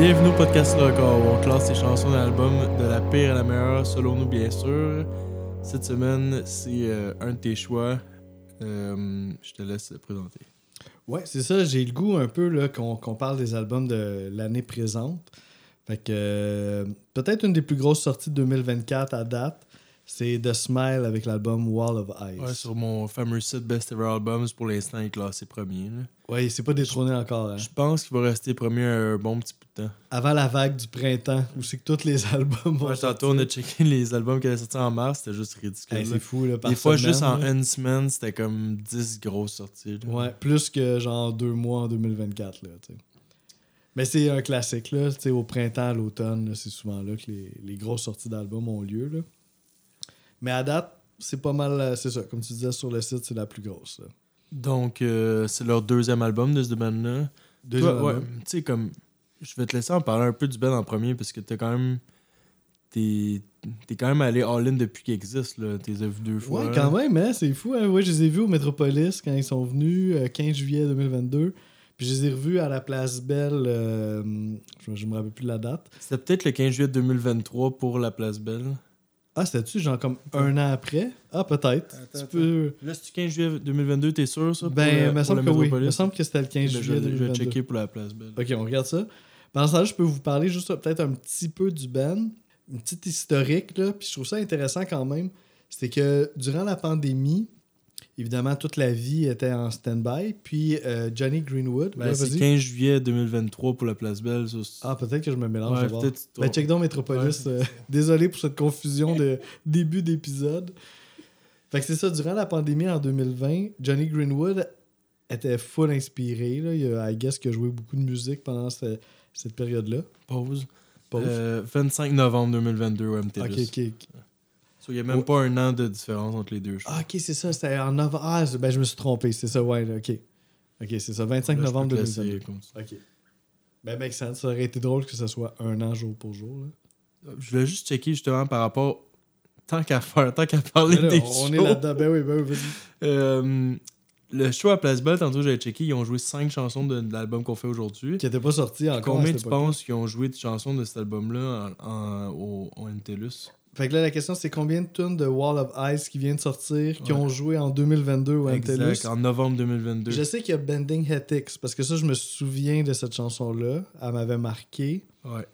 Bienvenue au podcast Record, où on classe les chansons d'album de la pire à la meilleure, selon nous bien sûr. Cette semaine, c'est euh, un de tes choix. Euh, je te laisse présenter. Ouais, c'est ça. J'ai le goût un peu qu'on, qu'on parle des albums de l'année présente. Fait que euh, peut-être une des plus grosses sorties de 2024 à date, c'est The Smile avec l'album Wall of Ice. Ouais, sur mon fameux site Best Ever Albums, pour l'instant, il est classé premier. là. Ouais, c'est pas détrôné encore. hein. Je pense qu'il va rester premier un bon petit bout de temps. Avant la vague du printemps, où c'est que tous les albums vont Ouais, tantôt, on a checké les albums qui allaient sortir en mars, c'était juste ridicule. Hey, c'est fou, là, par Des fois, semaine, juste en là. une semaine, c'était comme 10 grosses sorties. là. Ouais, plus que genre deux mois en 2024, là. Mais c'est un classique, là. Tu sais, au printemps, à l'automne, c'est souvent là que les, les grosses sorties d'albums ont lieu, là. Mais à date, c'est pas mal... euh, C'est ça, comme tu disais sur le site, c'est la plus grosse, là. Donc, euh, c'est leur deuxième album de ce band-là. Deuxième Toi, ouais, album. tu sais, comme. Je vais te laisser en parler un peu du band en premier parce que t'es quand même. T'es t'es quand même allé all-in depuis qu'il existe, là. T'es vu deux fois. Ouais, quand même, hein, c'est fou. Hein? Ouais, je les ai vus au Metropolis quand ils sont venus, euh, 15 juillet 2022. Puis je les ai revus à la Place Belle, euh, je, je me rappelle plus de la date. C'était peut-être le 15 juillet 2023 pour la Place Belle. Ah, c'était-tu genre comme un an après? Ah, peut-être. Tu peux... Là, c'est 15 juillet 2022, t'es sûr, ça? Ben, il me semble le que oui. Il me semble que c'était le 15 Ben, juillet je, vais- je vais 2022. checker pour la Place Belle. Ok, on regarde ça. Pendant ce temps-là, je peux vous parler juste euh, peut-être un petit peu du band. Une petite historique, là. Puis je trouve ça intéressant quand même. C'est que durant la pandémie, évidemment, toute la vie était en stand-by. Puis euh, Johnny Greenwood. Ben, c'est vas-y. 15 juillet 2023 pour la Place Belle. ça, Ah, peut-être que je me mélange. Ouais, te Ben, check donc Metropolis. Ouais. euh, désolé pour cette confusion de début d'épisode. Fait que c'est ça, durant la pandémie en 2020, Johnny Greenwood était full inspiré. Là. Il a, I guess, qu'il a joué beaucoup de musique pendant ce- cette période-là. Pause. Pause. Euh, 25 novembre 2022 au MTLUS. ok, ok. Il n'y a même pas un an de différence entre les deux. Ah, ok, c'est ça, c'était en novembre. Ah, ben, je me suis trompé, c'est ça, ouais, là, ok. Ok, c'est ça, 25 Là, je peux novembre te laisser 2022. continuer. Ok. Ben, sense. Ça aurait été drôle que ce soit un an jour pour jour. Là. Je voulais juste checker justement par rapport. Tant qu'à faire, tant qu'à parler Ben là, des on shows. est là-dedans. Ben oui, ben oui. Euh, le show à Place Belle, tantôt j'avais checké, ils ont joué 5 chansons de, de l'album qu'on fait aujourd'hui. Qui n'était pas sorti encore. Combien tu penses qu'ils ont joué de chansons de cet album-là en, en- au, au MTLUS? Fait que là, la question, c'est combien de tunes de Wall of Ice qui viennent de sortir, qui Ouais. ont joué en 2022 au MTLUS? Exact, en novembre 2022. Je sais qu'il y a Bending Hetics, parce que ça, je me souviens de cette chanson-là. Elle m'avait marqué, Ouais.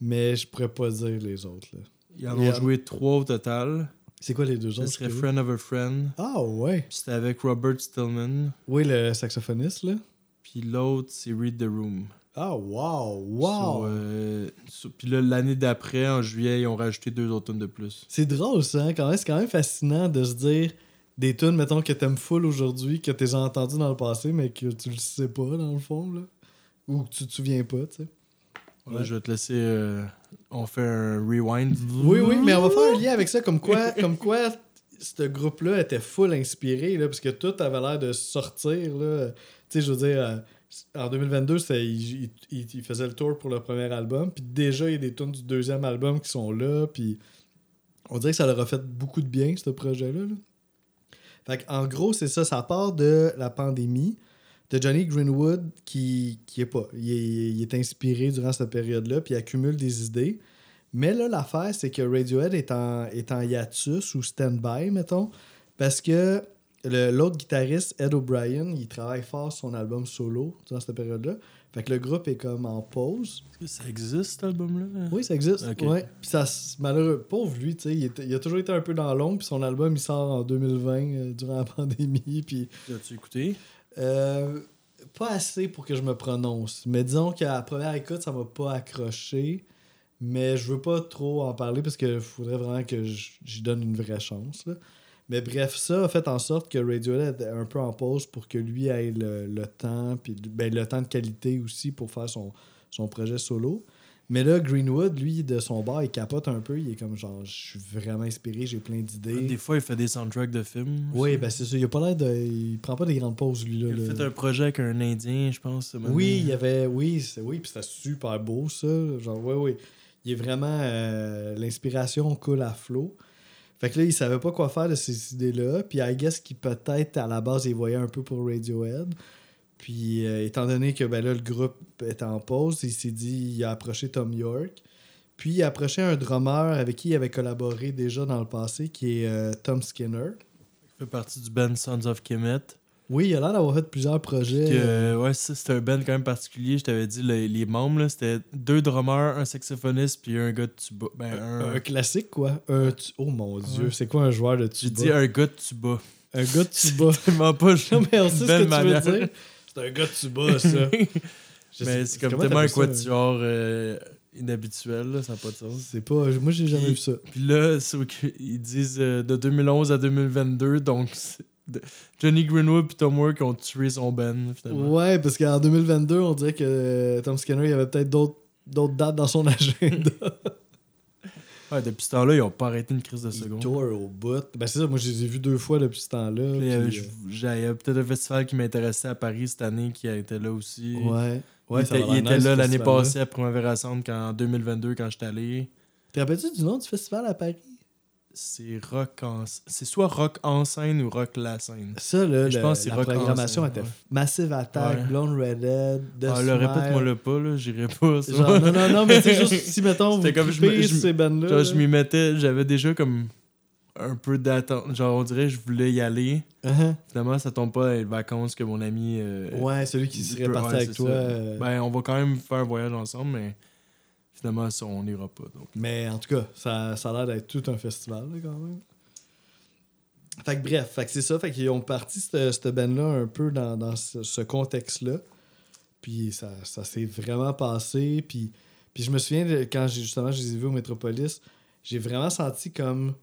mais je pourrais pas dire les autres. là. Ils en Et, ont joué 3 au total. C'est quoi les deux Ce autres? serait que- Friend of a Friend. Ah ouais. Puis c'était avec Robert Stillman. Oui, le saxophoniste, là. Puis l'autre, c'est Read the Room. Ah, wow, wow. So, euh, so- puis là, l'année d'après, en juillet, ils ont rajouté deux autres tonnes de plus. C'est drôle, ça. hein, Quand même, c'est quand même fascinant de se dire des tunes, mettons, que t'aimes full aujourd'hui, que t'es entendu dans le passé, mais que tu le sais pas, dans le fond, là. Ou que tu te souviens pas, tu sais. Ouais, je vais te laisser. euh, on fait un rewind. Oui, oui, mais on va faire un lien avec ça, comme quoi, comme quoi ce groupe-là était full inspiré, là, parce que tout avait l'air de sortir, là. Tu sais, je veux dire, euh, en 2022, c'est- il, il- faisait le tour pour le premier album, puis déjà, il y a des tunes du deuxième album qui sont là, puis on dirait que ça leur a fait beaucoup de bien, ce projet-là. là. Fait en gros, c'est ça, ça part de la pandémie, de Johnny Greenwood qui, qui est pas. Il est, inspiré durant cette période-là, puis il accumule des idées. Mais là, l'affaire, c'est que Radiohead est en, est en hiatus ou stand-by, mettons, parce que l'autre guitariste, Ed O'Brien, il travaille fort sur son album solo durant cette période-là. Fait que le groupe est comme en pause. Est-ce que ça existe, cet album-là? Oui, ça existe. Ouais. Puis ça, malheureux, pauvre lui, tu sais, il, a toujours été un peu dans l'ombre, puis son album, il sort en 2020, euh, durant la pandémie, puis... As-tu écouté? Euh, pas assez pour que je me prononce. Mais disons qu'à la première écoute, ça m'a pas accroché. Mais je veux pas trop en parler parce qu'il faudrait vraiment que j'y donne une vraie chance. là. Mais bref, ça a fait en sorte que Radiohead est un peu en pause pour que lui ait le, le temps, puis ben, le temps de qualité aussi pour faire son, son projet solo. Mais là, Greenwood, lui, de son bar, il capote un peu. Il est comme genre, je suis vraiment inspiré, j'ai plein d'idées. Des fois, il fait des soundtracks de films. Oui, aussi. ben c'est ça. Il a pas l'air de. Il prend pas des grandes pauses, lui. Là, Il a là. fait un projet avec un Indien, je pense. Oui, il y avait. Oui, c'est oui, puis c'était super beau, ça. Genre, oui, oui. Il est vraiment. euh, L'inspiration coule à flot. Fait que là, il savait pas quoi faire de ces idées-là. Puis, I guess qu'il peut-être, à la base, il voyait un peu pour Radiohead. Puis, euh, étant donné que ben là, le groupe était en pause, il s'est dit, il a approché Tom York. Puis, il a approché un drummer avec qui il avait collaboré déjà dans le passé, qui est euh, Tom Skinner. Il fait partie du band Sons of Kemet. Oui, il a l'air d'avoir fait plusieurs projets. Euh, ouais, ça, c'était un band quand même particulier. Je t'avais dit, les, les membres, là, c'était deux drummers, un saxophoniste, puis un gars de tuba. Ben, un... Un classique, quoi. Un tu- Oh mon dieu, Ouais. c'est quoi un joueur de J'ai tuba? dit un gars de tuba. Un gars de tuba. Tellement pas non, mais on sait ce que tu veux dire. C'est un gars de tuba, ça. Je sais- Mais c'est comme tellement un quatuor euh, inhabituel, là, ça n'a pas de sens. C'est pas. Moi, j'ai jamais Puis- vu ça. Puis là, c'est que- ils disent euh, de 2011 à 2022, donc c'est- Johnny Greenwood et Tom Work ont tué son band, finalement. Ouais, parce qu'en 2022, on dirait que euh, Tom Skinner, il y avait peut-être d'autres d'autres dates dans son agenda. Ouais, depuis ce temps-là, ils ont pas arrêté une crise de seconde. tour au bout. Ben, c'est ça, moi, je les ai vus deux fois depuis ce temps-là. Puis, euh, puis, Il y a peut-être un festival qui m'intéressait à Paris cette année qui a été là aussi. euh, Ouais. Ouais, il ça était, il était nice, là l'année passée à Primavera Sound quand, en 2022 quand j'étais allé. Te rappelles-tu du nom du festival à Paris? C'est rock en... C'est soit rock en scène ou rock la scène. Ça, là, Je pense la Rock programmation était ouais. Massive Attack, Ouais. Blonde Redhead, The Ah, le Smile. répète-moi le pas, là, j'irai pas. ça. Genre, non, non, non, mais c'est juste si, mettons, vous comme je me- ces bandes-là. Genre, là. je m'y mettais, j'avais déjà comme un peu d'attente. Genre, on dirait que je voulais y aller. Uh-huh. Finalement, ça tombe pas à les vacances que mon ami. euh, Ouais, celui qui serait parti ouais, avec toi. euh, Ben, on va quand même faire un voyage ensemble, mais finalement, ça, on n'ira pas. Donc. Mais en tout cas, ça, ça a l'air d'être tout un festival, là, quand même. Fait que bref, fait que c'est ça. Fait qu'ils ont parti cette, band-là un peu dans, dans ce, ce contexte-là. Puis ça, ça s'est vraiment passé. Puis, puis je me souviens, de- quand j'ai justement je les ai vus au Metropolis, j'ai vraiment senti comme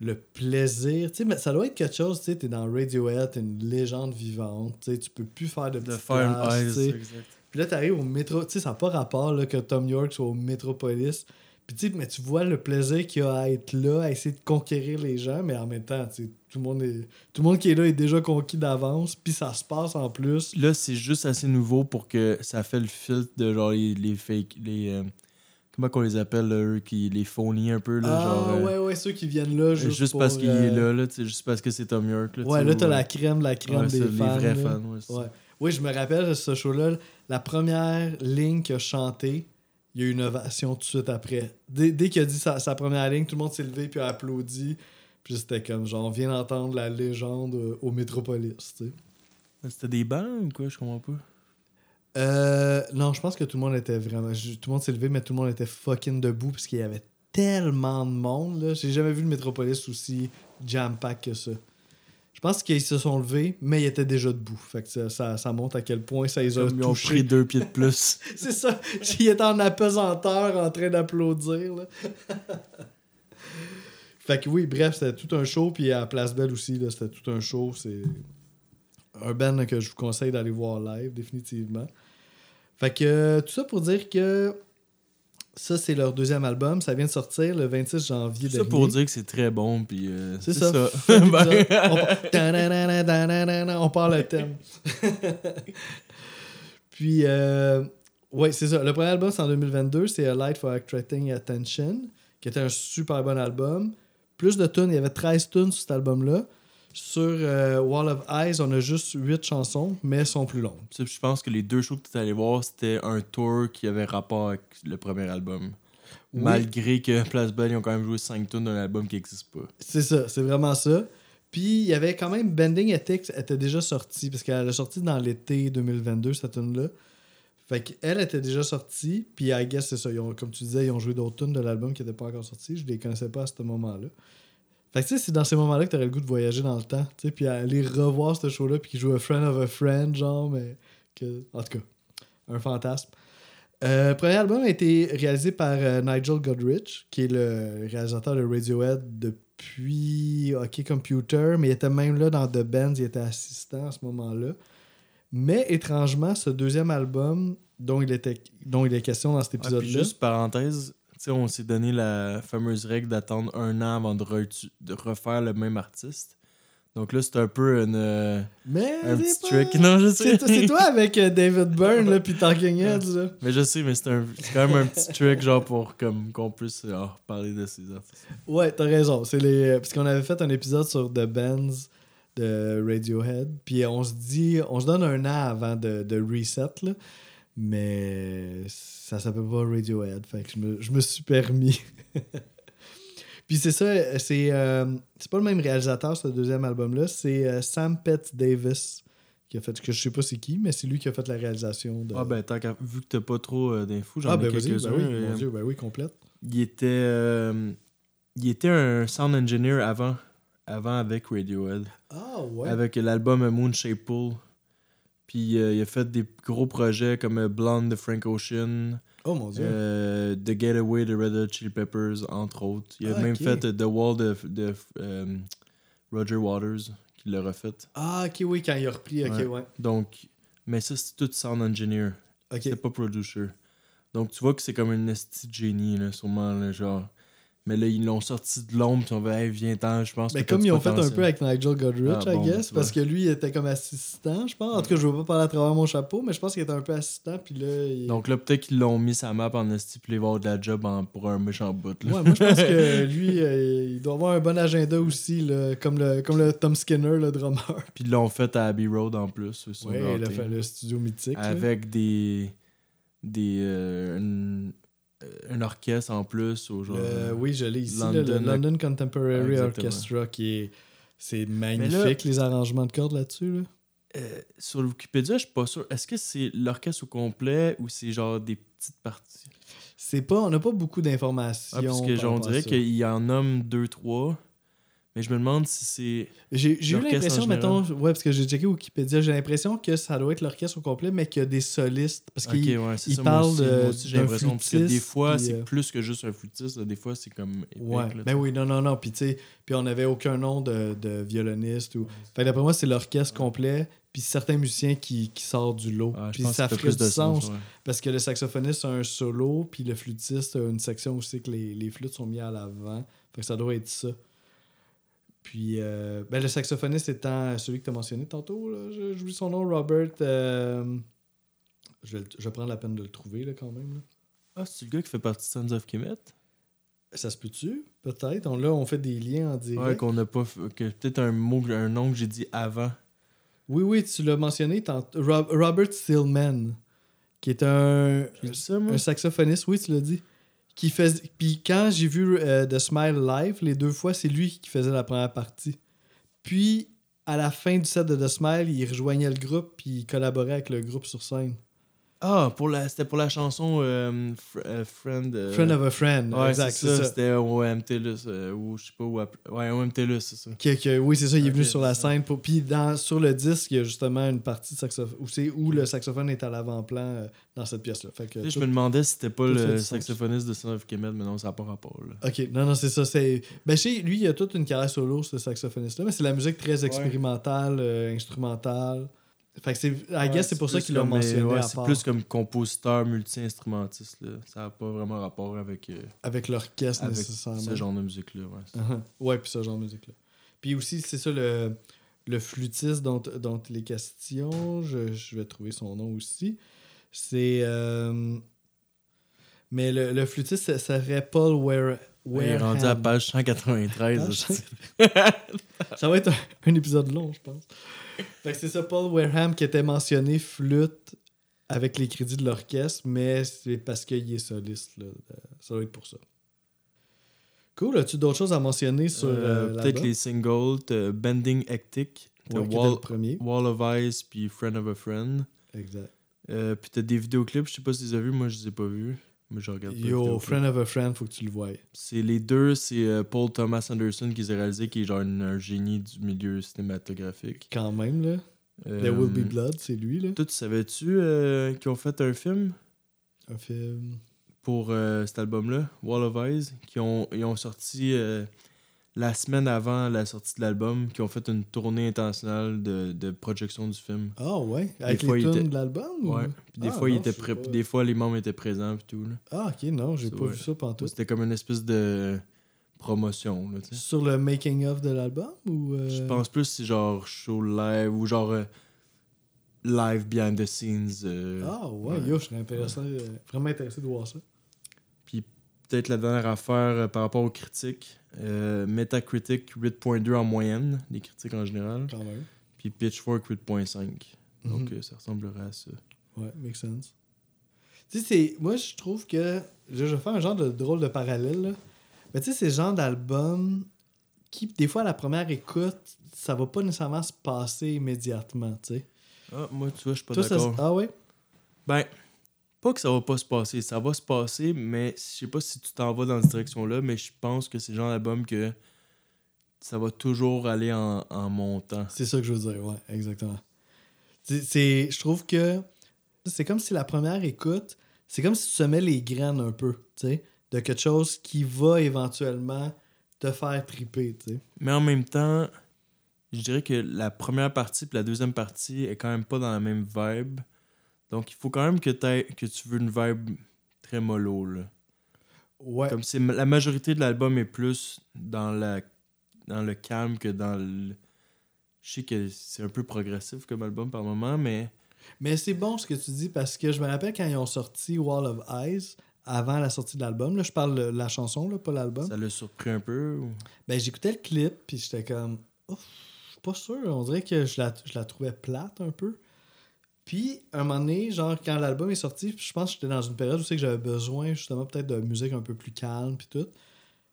le plaisir. Tu sais, mais ça doit être quelque chose, tu sais, t'es dans Radiohead, t'es une légende vivante, tu sais, tu peux plus faire de De petites faire Puis là, t'arrives au métro. Tu sais, ça n'a pas rapport là, que Tom York soit au Metropolis. Puis tu sais, mais tu vois le plaisir qu'il y a à être là, à essayer de conquérir les gens, mais en même temps, tu sais, tout le monde est, tout le monde qui est là est déjà conquis d'avance. Puis ça se passe en plus. Là, c'est juste assez nouveau pour que ça fait le filtre de genre les, les fake. Les, euh, comment qu'on les appelle, là, eux, qui, les phonies un peu. Là, ah genre, euh, ouais, ouais, ceux qui viennent là juste, juste pour, parce qu'il euh, est là, là tu sais, juste parce que c'est Tom York. Là, Ouais, là, t'as euh, la crème, la crème ouais, des fans. Les vrais là. fans. Ouais. Oui, je me rappelle de ce show-là. La première ligne qu'il a chantée, il y a eu une ovation tout de suite après. Dès, dès qu'il a dit sa, sa première ligne, tout le monde s'est levé puis a applaudi. Puis c'était comme genre, on vient d'entendre la légende euh, au Métropolis, tu sais. C'était des bancs ou quoi? Je comprends pas. Euh, non, je pense que tout le monde était vraiment. tout le monde s'est levé, mais tout le monde était fucking debout parce qu'il y avait tellement de monde. là. J'ai jamais vu le Métropolis aussi jam-pack que ça. Je pense qu'ils se sont levés, mais ils étaient déjà debout. Fait que ça, ça, ça montre à quel point ça les a ils ont pris deux pieds de plus. C'est ça. Il était en apesanteur en train d'applaudir. fait que oui, bref, c'était tout un show. Puis à Place Belle aussi, c'était tout un show. C'est un band que je vous conseille d'aller voir live, définitivement. Fait que euh, tout ça pour dire que ça, c'est leur deuxième album. Ça vient de sortir le 26 janvier ça dernier. pour dire que c'est très bon, puis euh, C'est ça. ça. Ben, on, part... Part le thème. Puis, euh, ouais, c'est ça. Le premier album, c'est en 2022. C'est A Light for Attracting Attention, qui était un super bon album. Plus de tunes. Il y avait 13 tunes sur cet album-là. Sur euh, Wall of Eyes, on a juste 8 chansons, mais elles sont plus longues. Je pense que les deux shows que tu es allé voir, c'était un tour qui avait rapport avec le premier album. Oui. Malgré que Place Belle, ils ont quand même joué 5 tunes d'un album qui n'existe pas. C'est ça, c'est vraiment ça. Puis il y avait quand même Bending Ethics était déjà sortie parce qu'elle a sorti dans l'été 2022 cette tune là. Fait qu'elle était déjà sortie, puis I guess c'est ça, ils ont- comme tu disais, ils ont joué d'autres tunes de l'album qui n'étaient pas encore sorties, je les connaissais pas à ce moment-là. Fait que tu sais, c'est dans ces moments-là que tu aurais le goût de voyager dans le temps, tu sais, puis aller revoir ce show-là, puis qu'ils jouent a Friend of a Friend, genre, mais que, en tout cas, un fantasme. Euh, le premier album a été réalisé par euh, Nigel Godrich, qui est le réalisateur de Radiohead depuis OK Computer, mais il était même là dans The Bands, il était assistant à ce moment-là. Mais étrangement, ce deuxième album dont il, était, dont il est question dans cet Ah, épisode-là, juste parenthèse, sais, on s'est donné la fameuse règle d'attendre un an avant de, refaire le même artiste. Donc là, c'est un peu une, euh, mais un petit pas- trick. Non, je C'est sais. c'est toi avec euh, David Byrne là, puis Talking Heads. Là. Mais je sais, mais c'est quand même un petit trick, genre, pour comme, qu'on puisse euh, parler de ces artistes. Ouais, t'as raison. C'est les... Parce qu'on avait fait un épisode sur The Bands de Radiohead. Puis on se dit, on se donne un an avant de, de reset, là. Mais ça s'appelle pas Radiohead. Fait que je me, je me suis permis. Puis c'est ça, c'est euh, c'est pas le même réalisateur, ce deuxième album-là. C'est euh, Sam Pett Davis qui a fait, que je sais pas c'est qui, mais c'est lui qui a fait la réalisation. De... Ah ben, tant qu'à- vu que t'as pas trop euh, d'infos, j'en Ah, ai ben quelques-uns. ben oui, euh, mon Dieu, ben oui, complète. il était euh, il était un sound engineer avant avant avec Radiohead Ah ouais. avec l'album Moon Shape Pool puis euh, il a fait des gros projets comme euh, Blonde de Frank Ocean Oh mon Dieu. euh, The Getaway de Red Hot Chili Peppers entre autres il a Ah, même fait The Wall de, de euh, Roger Waters qui l'a refait Ah, ok, oui, quand il a repris, ok, Ouais. ouais. donc mais ça c'est tout sound engineer Ok. c'est pas producer. Donc tu vois que c'est comme un esti génie, là, sûrement, là, genre. Mais là, ils l'ont sorti de l'ombre, puis on va, hey, viens-t'en, je pense Mais comme ils ont fait un peu avec Nigel Godrich, Ah, I bon, guess, parce que lui, il était comme assistant, je pense. En tout cas, je veux pas parler à travers mon chapeau, mais je pense qu'il était un peu assistant, puis là... Il... Donc là, peut-être qu'ils l'ont mis sa map en esti, puis avoir de la job en- pour un méchant bout. Là. Ouais, moi, je pense que lui, euh, il doit avoir un bon agenda aussi, là, comme, le, comme le Tom Skinner, le drummer. Puis ils l'ont fait à Abbey Road en plus. aussi, Ouais, gâté. il a fait le studio mythique. là. Avec des. des euh, un orchestre en plus. Au genre, Le- oui, je l'ai ici, là, le London, London Contemporary Exactement. Orchestra, qui est... C'est magnifique, les arrangements de cordes là-dessus. Là. Euh, sur le Wikipédia, je suis pas sûr. Est-ce que c'est l'orchestre au complet ou c'est genre des petites parties? C'est pas... On n'a pas beaucoup d'informations. Ah, parce que genre, on dirait qu'il en nomme deux, trois. Mais je me demande si c'est. J'ai j'ai eu l'impression, mettons, ouais, parce que j'ai checké Wikipédia, j'ai l'impression que ça doit être l'orchestre au complet, mais qu'il y a des solistes. Parce Ok, qu'il ouais, c'est il ça. moi parle aussi, de- j'ai l'impression. Parce que des fois, c'est euh, plus que juste un flûtiste. Des fois, c'est comme. épique, Ouais. là, Ben oui, non, non, non. Puis, tu sais, puis on n'avait aucun nom de, de violoniste. Ou... Fait que d'après moi, c'est l'orchestre complet, puis certains musiciens qui, qui sortent du lot. Ah, puis ça ferait du sens, parce que le saxophoniste a un solo, puis le flûtiste a une section aussi que les, les flûtes sont mis à l'avant. Fait que ça doit être ça. Puis, euh, ben, le saxophoniste étant celui que tu as mentionné tantôt, là, j'oublie son nom, Robert. euh, je, vais, je vais prendre la peine de le trouver là, quand même. là. Ah, c'est le gars qui fait partie de Sons of Kemet? Ça se peut-tu? Peut-être. On, là, on fait des liens en direct. Ouais, qu'on n'a pas. f- Que peut-être un mot, un nom que j'ai dit avant. Oui, oui, tu l'as mentionné tantôt. Rob- Robert Stillman, qui est un, ça, un saxophoniste, oui, tu l'as dit. Qui fait... Puis quand j'ai vu euh, The Smile live, les deux fois, c'est lui qui faisait la première partie. Puis, à la fin du set de The Smile, il rejoignait le groupe, puis il collaborait avec le groupe sur scène. Ah, pour la... c'était pour la chanson euh, Fr- euh, Friend. euh, Friend of a Friend, Ouais, exact, c'est ça. ça. C'était OM TELUS. euh, ou je sais pas où. Ouais, OM TELUS, c'est ça. Que- que- oui, c'est ça, il est venu sur la scène. Pour... Puis dans, sur le disque, il y a justement une partie de saxophone où, c'est- où le saxophone est à l'avant-plan euh, dans cette pièce-là. Fait que Tu sais, je me demandais si c'était pas le saxophoniste de Son of Kemet, mais non, ça n'a pas rapport. Là. Ok, non, non, c'est ça. C'est... Ben, sais, lui, il a toute une carrière solo, ce saxophoniste-là, mais c'est la musique très expérimentale, euh, instrumentale. Fait que c'est. I guess c'est pour ça qu'il l'a mentionné ouais, C'est plus comme compositeur, multi-instrumentiste. là. Ça n'a pas vraiment rapport avec, euh, avec l'orchestre avec nécessairement. ce genre de musique-là. Ouais, Uh-huh. Ouais, puis ce genre de musique-là. Puis aussi, c'est ça, le, le flûtiste dont, dont il est question, je, je vais trouver son nom aussi. C'est. euh, Mais le, le flûtiste, ça serait Paul Ware. Il est rendu à page 193. Page hostie. Ça va être un, un épisode long, je pense. Fait que c'est ça, Paul Wareham qui était mentionné flûte avec les crédits de l'orchestre, mais c'est parce qu'il est soliste. Là. Euh, Ça doit être pour ça. Cool, as-tu d'autres choses à mentionner sur Euh, euh, Peut-être les singles. Bending Hectic, Ouais. Wall of Ice, puis Friend of a Friend. Exact. Euh, puis t'as des vidéoclips, je sais pas si tu les as vus, moi je les ai pas vus. Mais je regarde pas Yo. Friend of a Friend, faut que tu le voies. C'est les deux, c'est euh, Paul Thomas Anderson qui les a réalisés, qui est genre un, un génie du milieu cinématographique. Quand même, là. Euh, There Will Be Blood, c'est lui, là. Toi, tu savais-tu euh, qu'ils ont fait un film? Un film. pour euh, cet album-là, Wall of Eyes, qui ont, ils ont sorti euh, la semaine avant la sortie de l'album, qui ont fait une tournée internationale de, de projection du film. Ah ouais? Avec fois, les tunes était- de l'album? ou- Ouais. Puis des Ah, fois, non, puis des fois, les membres étaient présents puis tout. Là. Ah, ok, non, j'ai pas ouais. vu ça pantoute. C'était comme une espèce de promotion. Là. Sur le making-of de l'album? ou euh, Je pense plus c'est genre show live ou genre euh, live behind the scenes. euh, Ah ouais, ouais. yo, je serais intéressé, vraiment intéressé de voir ça. Peut-être la dernière affaire par rapport aux critiques. Euh, Metacritic 8.2 en moyenne, les critiques en général. Quand même. Puis Pitchfork 8.5. Donc Mhm. euh, ça ressemblerait à ça. Ouais, make sense. Tu sais. Moi, je trouve que. Je vais faire un genre de drôle de parallèle, là. Mais tu sais, c'est le genre d'album qui, des fois, à la première écoute, ça va pas nécessairement se passer immédiatement, tu sais. Ah, moi, tu vois, je suis pas d'accord. Ah ouais? Ben, pas que ça va pas se passer. Ça va se passer, mais je sais pas si tu t'en vas dans cette direction-là, mais je pense que c'est le genre d'album que ça va toujours aller en, en montant. C'est ça que je veux dire, ouais, exactement. C'est- C'est, je trouve que c'est comme si la première écoute, c'est comme si tu semais les graines un peu, tu sais, de quelque chose qui va éventuellement te faire triper, tu sais. Mais en même temps, je dirais que la première partie puis la deuxième partie est quand même pas dans la même vibe. Donc, il faut quand même que, t'aies- que tu veux une vibe très mollo. Là. Ouais. Comme c'est la majorité de l'album est plus dans, la, dans le calme que dans le. Je sais que c'est un peu progressif comme album par moment, mais Mais c'est bon ce que tu dis parce que je me rappelle quand ils ont sorti Wall of Eyes avant la sortie de l'album. Là, je parle de la chanson, là, pas l'album. ça l'a surpris un peu. ou- Ben, j'écoutais le clip, puis j'étais comme, ouf, je suis pas sûr. On dirait que je la, je la trouvais plate un peu. Puis, un moment donné, genre, quand l'album est sorti, je pense que j'étais dans une période où c'est que j'avais besoin, justement, peut-être de musique un peu plus calme, puis tout.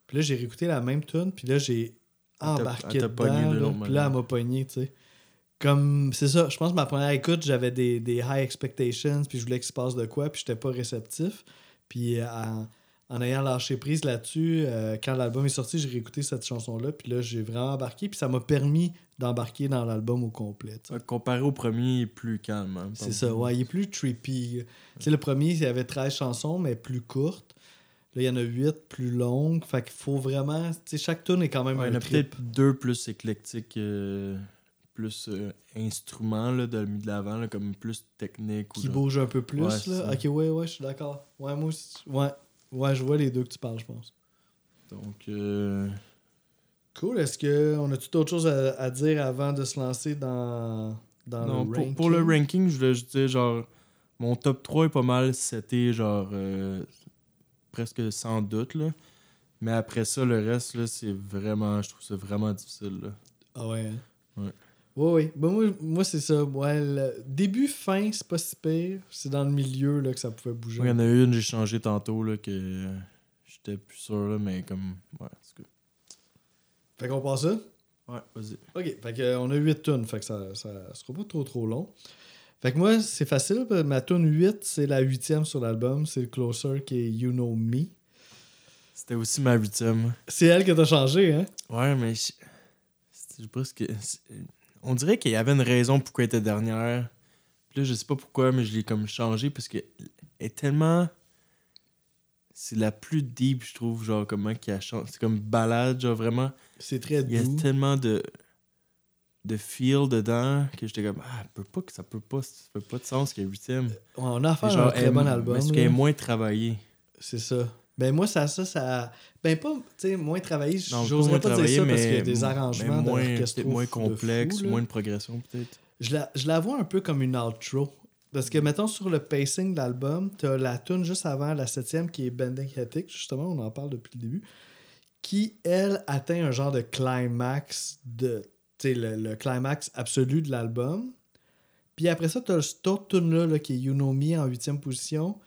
Puis là, j'ai réécouté la même tune, puis là, j'ai embarqué elle dedans, pogné de là, puis là, elle m'a pogné, tu sais. Comme, c'est ça, je pense que ma première écoute, j'avais des, des high expectations, puis je voulais qu'il se passe de quoi, puis j'étais pas réceptif. Puis euh, en, ayant lâché prise là-dessus, euh, quand l'album est sorti, j'ai réécouté cette chanson-là, puis là, j'ai vraiment embarqué, puis ça m'a permis d'embarquer dans l'album au complet. Ouais, Comparé au premier, il est plus calme. hein, C'est ça, ouais, il est plus trippy. Tu sais, le premier, il y avait 13 chansons, mais plus courtes. Là, il y en a 8 plus longues. Fait qu'il faut vraiment. Tu sais, chaque tune est quand même Ouais, il y en un a peut-être deux plus éclectiques, euh, plus euh, instruments là, de, l'avant, là, comme plus technique. Qui genre- bouge un peu plus. Là. Ok, ouais, ouais, je suis d'accord. Ouais, moi aussi. Ouais. Ouais, je vois les deux que tu parles, je pense. Donc, euh, Cool. Est-ce qu'on a tout autre chose à, à dire avant de se lancer dans, dans non, le pour, ranking? pour le ranking, je voulais juste dire, genre, mon top 3 est pas mal, c'était genre euh, presque sans doute, là. Mais après ça, le reste, là, c'est vraiment, je trouve ça vraiment difficile, là. Ah ouais. hein? Ouais. Ouais, ouais. Ben, moi, moi c'est ça. Ouais, le début, fin, c'est pas si pire. C'est dans le milieu là, que ça pouvait bouger. Il y en a une, j'ai changé tantôt, là, que j'étais plus sûr, là, mais comme, ouais, c'est good. Fait qu'on passe ça? Ouais, vas-y. Ok, fait que, euh, on a 8 tonnes, fait que ça, ça sera pas trop trop long. Fait que moi, c'est facile, parce que ma tune 8, c'est la huitième sur l'album, c'est le Closer qui est You Know Me. C'était aussi ma huitième. C'est elle que t'as changé, hein? Ouais, mais je- c'est presque. On dirait qu'il y avait une raison pourquoi elle était dernière. Puis là, je sais pas pourquoi, mais je l'ai comme changé parce que elle est tellement. C'est la plus deep, je trouve, genre, comment qu'il a changé. C'est comme balade, genre, vraiment. C'est très Il y a doux. tellement de. de feel dedans que j'étais comme, ah, peut pas, que ça peut pas, ça fait pas de sens qu'il y ait huitième. On a affaire à un très bon album. mais c'est là. qu'elle est moins travaillée. C'est ça. Ben moi, ça, ça, ça... Ben pas, tu sais, moins travaillé, j'oserais pas dire ça parce qu'il y a des arrangements moins, moins de fou, complexe, là. moins de progression, peut-être. Je la, je la vois un peu comme une outro. Parce que, mettons, sur le pacing de l'album, t'as la tune juste avant la septième qui est Bending Hetic, justement, on en parle depuis le début, qui, elle, atteint un genre de climax, de, le, le climax absolu de l'album. Puis après ça, t'as cette autre tune-là là, qui est You Know Me en huitième position.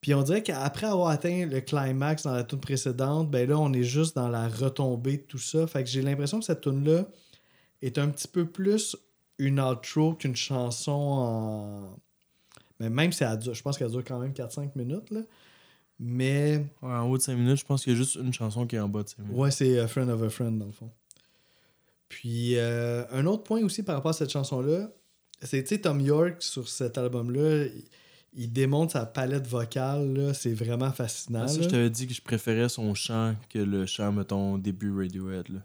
Puis on dirait qu'après avoir atteint le climax dans la tune précédente, ben là, on est juste dans la retombée de tout ça. Fait que j'ai l'impression que cette tune-là est un petit peu plus une outro qu'une chanson en. Mais même si elle dure, je pense qu'elle dure quand même 4-5 minutes, là. Mais Ouais, en haut de 5 minutes, je pense qu'il y a juste une chanson qui est en bas de 5 minutes. ouais, c'est A Friend of a Friend, dans le fond. Puis euh, un autre point aussi par rapport à cette chanson-là, c'est, tu sais, Tom York, sur cet album-là, il, il démontre sa palette vocale. C'est vraiment fascinant. Ah, ça, je t'avais dit que je préférais son chant que le chant, mettons, début Radiohead. Là.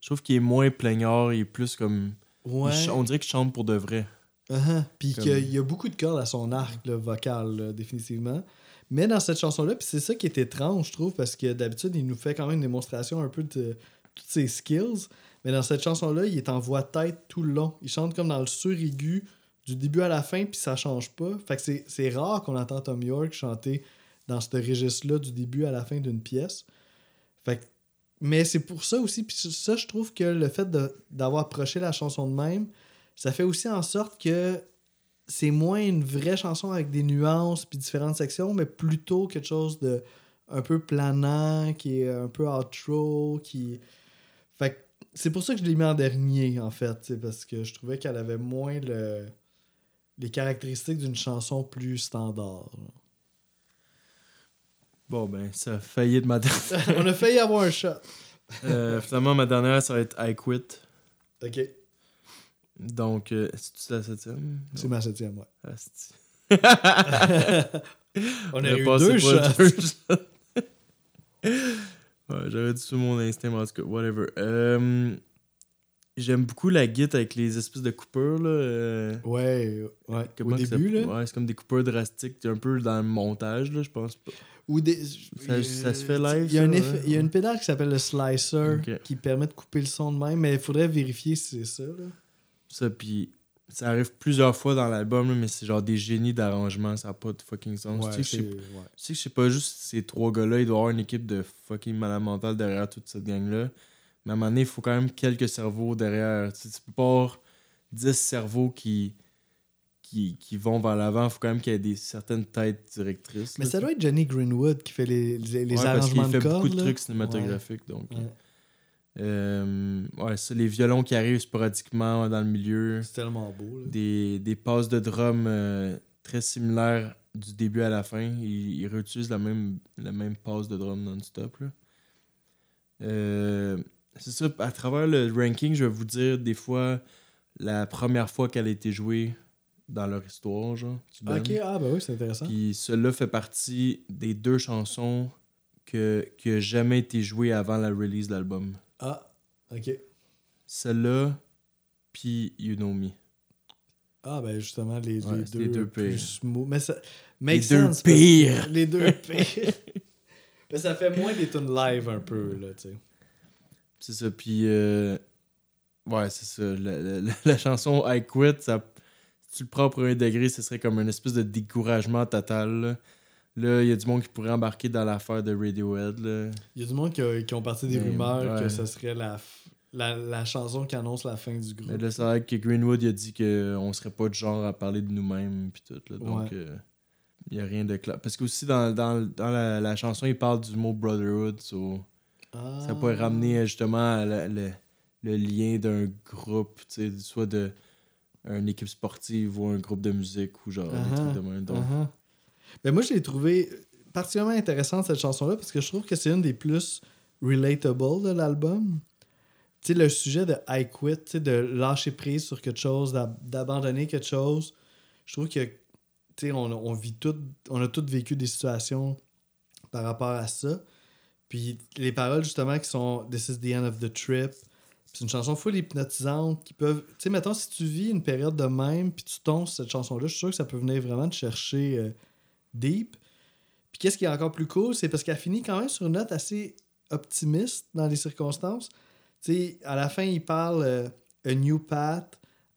Je trouve qu'il est moins plaignard, il est plus comme. Ouais. on dirait qu'il chante pour de vrai. Uh-huh. Puis Comme- qu'il y a beaucoup de cordes à son arc là, vocal, là, définitivement. Mais dans cette chanson-là, puis c'est ça qui est étrange, je trouve, parce que d'habitude, il nous fait quand même une démonstration un peu de toutes ses skills. Mais dans cette chanson-là, il est en voix tête tout le long. Il chante comme dans le sur-aigu du début à la fin, puis ça change pas. Fait que c'est- rare qu'on entend Tom York chanter dans ce registre-là du début à la fin d'une pièce. Fait mais c'est pour ça aussi, puis ça, je trouve que le fait d'avoir approché la chanson de même, ça fait aussi en sorte que c'est moins une vraie chanson avec des nuances puis différentes sections, mais plutôt quelque chose de un peu planant, qui est un peu outro, qui... Fait c'est pour ça que je l'ai mis en dernier, en fait, parce que je trouvais qu'elle avait moins le... les caractéristiques d'une chanson plus standard. Bon, ben, ça a failli de ma dernière. On a failli avoir un shot. Euh, finalement, ma dernière, ça va être I Quit. OK. Donc, euh, c'est-tu la septième? C'est ma septième, ouais. Ah, c'est- On a On eu passé deux shots. deux shots. ouais, j'aurais sur mon instinct, mais en tout cas, whatever. Euh, J'aime beaucoup la guitare avec les espèces de coupures, là. euh, Ouais, ouais. Au ça- début, là. Ouais, c'est comme des coupures drastiques, un peu dans le montage, là, je pense. pas. Ou des... Ça- ça se fait live, Il y a, un ça, effet- ouais? il y a une pédale qui s'appelle le slicer qui permet de couper le son de même, mais il faudrait vérifier si c'est ça. Là. Ça, puis ça arrive plusieurs fois dans l'album, mais c'est genre des génies d'arrangement, ça n'a pas de fucking sens. Ouais, tu sais que ouais. Tu sais c'est pas juste ces trois gars-là, il doit y avoir une équipe de fucking malade mental derrière toute cette gang-là. Mais à un moment donné, il faut quand même quelques cerveaux derrière. Tu, sais, tu peux pas avoir 10 cerveaux qui, qui, qui vont vers l'avant. Il faut quand même qu'il y ait des certaines têtes directrices. Mais là, ça doit être Johnny Greenwood qui fait les, les, les Ouais, parce qu'il fait de beaucoup de trucs cinématographiques. Donc, Ouais. euh, ouais, ça, les violons qui arrivent sporadiquement dans le milieu. C'est tellement beau. Là. Des, des passes de drum euh, très similaires du début à la fin. Ils, ils réutilisent la même, la même passe de drum non-stop. là. Euh, c'est ça, à travers le ranking, je vais vous dire des fois la première fois qu'elle a été jouée dans leur histoire, genre. Ok, ah bah oui, c'est intéressant. Puis cela fait partie des deux chansons que, qui a jamais été jouée avant la release de l'album. Ah, ok. Celle-là, puis You Know Me. Ah ben justement, les, Ouais, les deux, les deux plus pires. Mais ça Les deux sense, que- pires. Les deux pires. Mais ça fait moins des tunes live un peu, là, tu sais. C'est ça, puis... euh, ouais, c'est ça. La, la- chanson I Quit, ça, si tu le prends au premier degré, ce serait comme une espèce de découragement total. Là, il y a du monde qui pourrait embarquer dans l'affaire de Radiohead. Il y a du monde qui, a- qui ont parti des Mais, rumeurs que ce serait la, la, la chanson qui annonce la fin du groupe. Mais là, c'est vrai que Greenwood il a dit qu'on serait pas du genre à parler de nous-mêmes, puis tout. Là, donc, Ouais. euh, il y a rien de clair. Parce que aussi, dans, dans, dans la, la chanson, il parle du mot brotherhood. so, Ah. Ça pourrait ramener euh, justement le, le lien d'un groupe, tu sais, soit de une équipe sportive ou un groupe de musique ou genre des Uh-huh. trucs de même. Donc, Uh-huh. Ben, moi, je l'ai trouvé particulièrement intéressante, cette chanson-là, parce que je trouve que c'est une des plus relatable de l'album. Tu sais, le sujet de I quit, tu sais, de lâcher prise sur quelque chose, d'ab- d'abandonner quelque chose, je trouve que, tu sais, on, on vit tout, on a tous vécu des situations par rapport à ça. Puis les paroles, justement, qui sont This is the end of the trip. C'est une chanson full hypnotisante qui peuvent. Tu sais, mettons, si tu vis une période de même, puis tu tombes sur cette chanson-là, je suis sûr que ça peut venir vraiment te chercher euh, deep. Puis qu'est-ce qui est encore plus cool, c'est parce qu'elle finit quand même sur une note assez optimiste dans les circonstances. Tu sais, à la fin, il parle euh, A new path,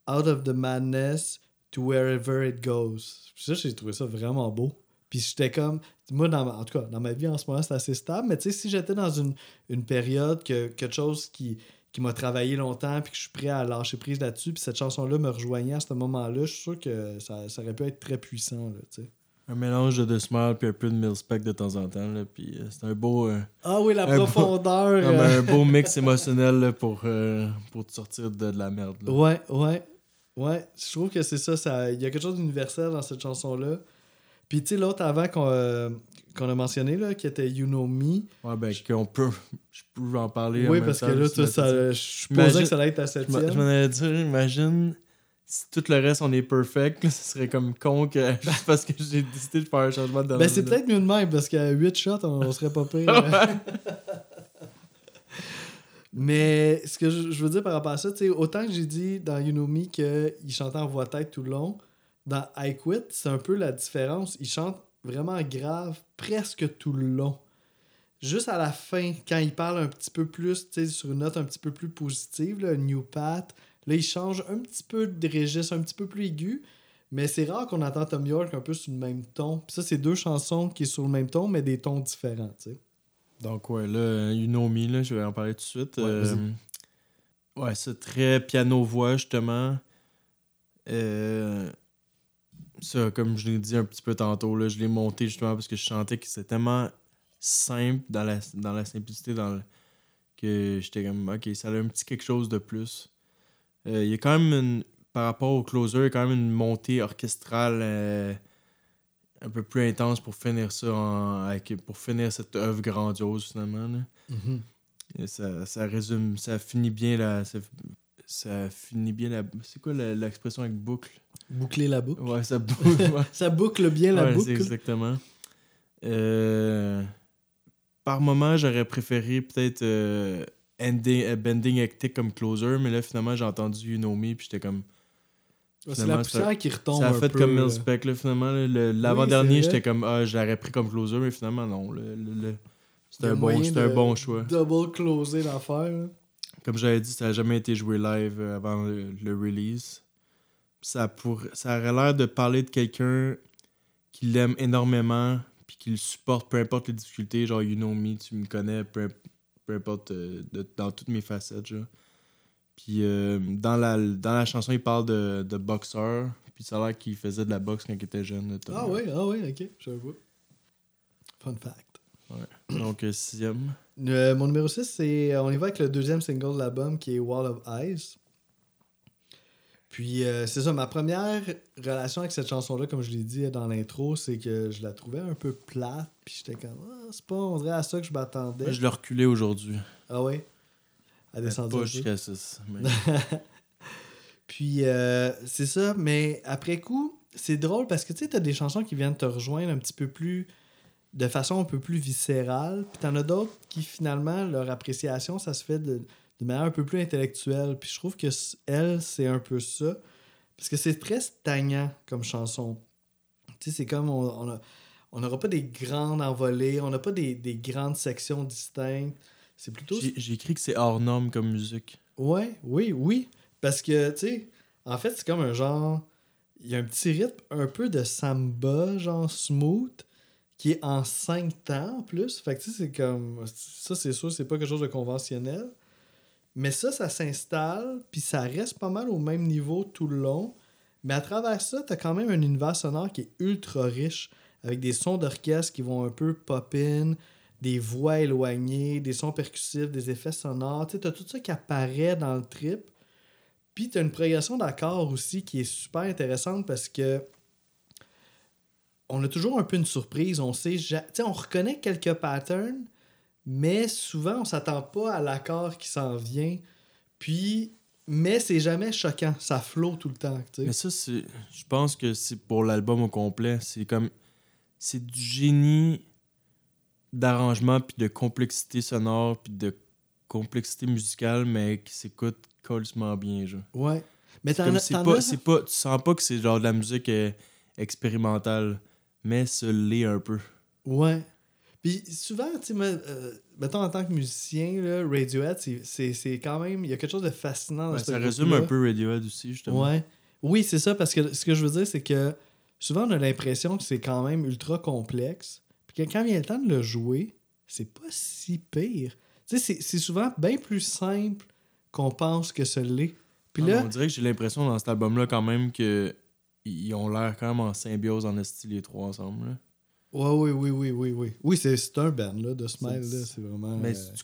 out of the madness, to wherever it goes. Puis ça, j'ai trouvé ça vraiment beau. Puis j'étais comme, moi, dans ma- en tout cas, dans ma vie en ce moment, c'est assez stable, mais tu sais, si j'étais dans une, une période, que quelque chose qui, qui m'a travaillé longtemps, puis que je suis prêt à lâcher prise là-dessus, puis cette chanson-là me rejoignait à ce moment-là, je suis sûr que ça, ça aurait pu être très puissant, là, tu sais. Un mélange de The Smile puis un peu de Millspec de temps en temps. Là, puis euh, c'est un beau, euh, Ah oui, la Un beau- profondeur. comme euh, un beau mix émotionnel là, pour, euh, pour te sortir de, de la merde. là. Ouais, ouais. Ouais, je trouve que c'est ça, ça. Il y a quelque chose d'universel dans cette chanson-là. Puis, tu sais, l'autre avant qu'on euh, qu'on a mentionné, là, qui était You Know Me. Ouais, ben, qu'on peut. Je peux en parler. en Oui, même parce que là, mettre ça. je Imagine- que ça allait être ta m'en- je septième. m'en allais dire, imagine si tout le reste on est perfect, là, ce serait comme con que parce que j'ai décidé de faire un changement de Ben, c'est peut-être mieux de même, parce qu'à 8 shots, on, on serait pas pire. Mais ce que je, veux dire par rapport à ça, tu sais, autant que j'ai dit dans You Know Me qu'il chantait en voix tête tout le long, dans I Quit, c'est un peu la différence. Il chante vraiment grave presque tout le long. Juste à la fin, quand il parle un petit peu plus, tu sais, sur une note un petit peu plus positive, là, New Pat, là, il change un petit peu de registre, un petit peu plus aigu. Mais c'est rare qu'on entend Tom York un peu sur le même ton. Puis ça, c'est deux chansons qui sont sur le même ton, mais des tons différents, tu sais. Donc, ouais, là, You Know Me, là, je vais en parler tout de suite. Ouais, Euh, ouais, c'est très piano-voix, justement. Euh, ça, comme je l'ai dit un petit peu tantôt, là, je l'ai monté justement parce que je sentais que c'était tellement simple dans la, dans la simplicité dans le- que j'étais comme, ok, ça a un petit quelque chose de plus. Euh, Il y a quand même une, par rapport au closer, il y a quand même une montée orchestrale euh, un peu plus intense pour finir ça, en- avec, pour finir cette œuvre grandiose finalement. là. Mhm. Et ça, ça résume, ça finit bien la. Ça, ça finit bien la. C'est quoi l'expression avec boucle? Boucler la boucle. Ouais, ça boucle. ouais. Ça boucle bien la Ouais, boucle. exactement. Euh, par moment, j'aurais préféré peut-être euh, ending- euh, Bending Hectic comme closer, mais là, finalement, j'ai entendu Me, puis j'étais comme. C'est la poussière ça- qui retombe ça a un fait peu, comme Milspec, là, finalement. L'avant-dernier, j'étais comme, ah, je l'aurais pris comme closer, mais finalement, non. le- le- le- il y C'était un, bon, un bon choix. Double closer l'affaire. Comme j'avais dit, ça n'a jamais été joué live euh, avant le, le release. Ça, pour, ça aurait l'air de parler de quelqu'un qui l'aime énormément puis qui le supporte, peu importe les difficultés. Genre, you know me, tu me connais, peu, peu importe, euh, dans toutes mes facettes. Puis euh, dans, la, dans la chanson, il parle de, de boxeur. Puis ça a l'air qu'il faisait de la boxe quand il était jeune. Ah oui, ah oui, ok, je vois. Fun fact. Ouais. Donc, euh, sixième. Euh, mon numéro 6, c'est. On y va avec le deuxième single de l'album qui est Wall of Eyes. Puis, euh, c'est ça, ma première relation avec cette chanson-là, comme je l'ai dit dans l'intro, c'est que je la trouvais un peu plate. Puis, j'étais comme, ah, c'est pas, on dirait à ça que je m'attendais. Moi, je l'ai reculé aujourd'hui. Ah ouais? Elle descendu un Pas jusqu'à 6. Puis euh, c'est ça, mais après coup, c'est drôle parce que tu sais, t'as des chansons qui viennent te rejoindre un petit peu plus de façon un peu plus viscérale, puis t'en as d'autres qui finalement, leur appréciation, ça se fait de, de manière un peu plus intellectuelle. Puis je trouve que elle, c'est un peu ça. Parce que c'est très stagnant comme chanson. Tu sais, c'est comme on, on a- on n'aura pas des grandes envolées, on n'a pas des, des grandes sections distinctes. C'est plutôt J'ai j'ai écrit que c'est hors norme comme musique. Ouais, oui, oui. Parce que, tu sais, en fait, c'est comme un genre. Il y a un petit rythme un peu de samba, genre smooth, qui est en cinq temps en plus. Fait que, tu c'est comme. Ça, c'est sûr, c'est pas quelque chose de conventionnel. Mais ça, ça s'installe, puis ça reste pas mal au même niveau tout le long. Mais à travers ça, t'as quand même un univers sonore qui est ultra riche, avec des sons d'orchestre qui vont un peu pop-in, des voix éloignées, des sons percussifs, des effets sonores. Tu t'as tout ça qui apparaît dans le trip. Puis t'as une progression d'accords aussi qui est super intéressante parce que on a toujours un peu une surprise. On sait, ja- tu sais, on reconnaît quelques patterns, mais souvent on s'attend pas à l'accord qui s'en vient. Puis, mais c'est jamais choquant. Ça flotte tout le temps. Mais ça, c'est. Je pense que c'est pour l'album au complet. C'est comme. C'est du génie d'arrangement, puis de complexité sonore, puis de complexité musicale, mais qui s'écoute colissement bien, genre. Ouais. Mais t'en c'est pas, c'est pas. Tu sens pas que c'est genre de la musique euh, expérimentale, mais ce l'est un peu. Ouais. Puis souvent, tu sais, euh, mettons en tant que musicien, là, Radiohead, c'est- quand même. Il y a quelque chose de fascinant dans Ouais, ce ça résume un peu Radiohead aussi, justement. Ouais. Oui, c'est ça, parce que ce que je veux dire, c'est que souvent on a l'impression que c'est quand même ultra complexe. Puis que quand vient le temps de le jouer, c'est pas si pire. Tu sais, c'est- souvent bien plus simple qu'on pense que ce l'est. Puis Ah, là, On dirait que j'ai l'impression dans cet album-là, quand même, que ils ont l'air quand même en symbiose en style les trois ensemble. là. ouais, oui, oui, oui, oui, oui. Oui, c'est un band, là, de Smile, C'est- là, c'est vraiment... Mais euh, si tu,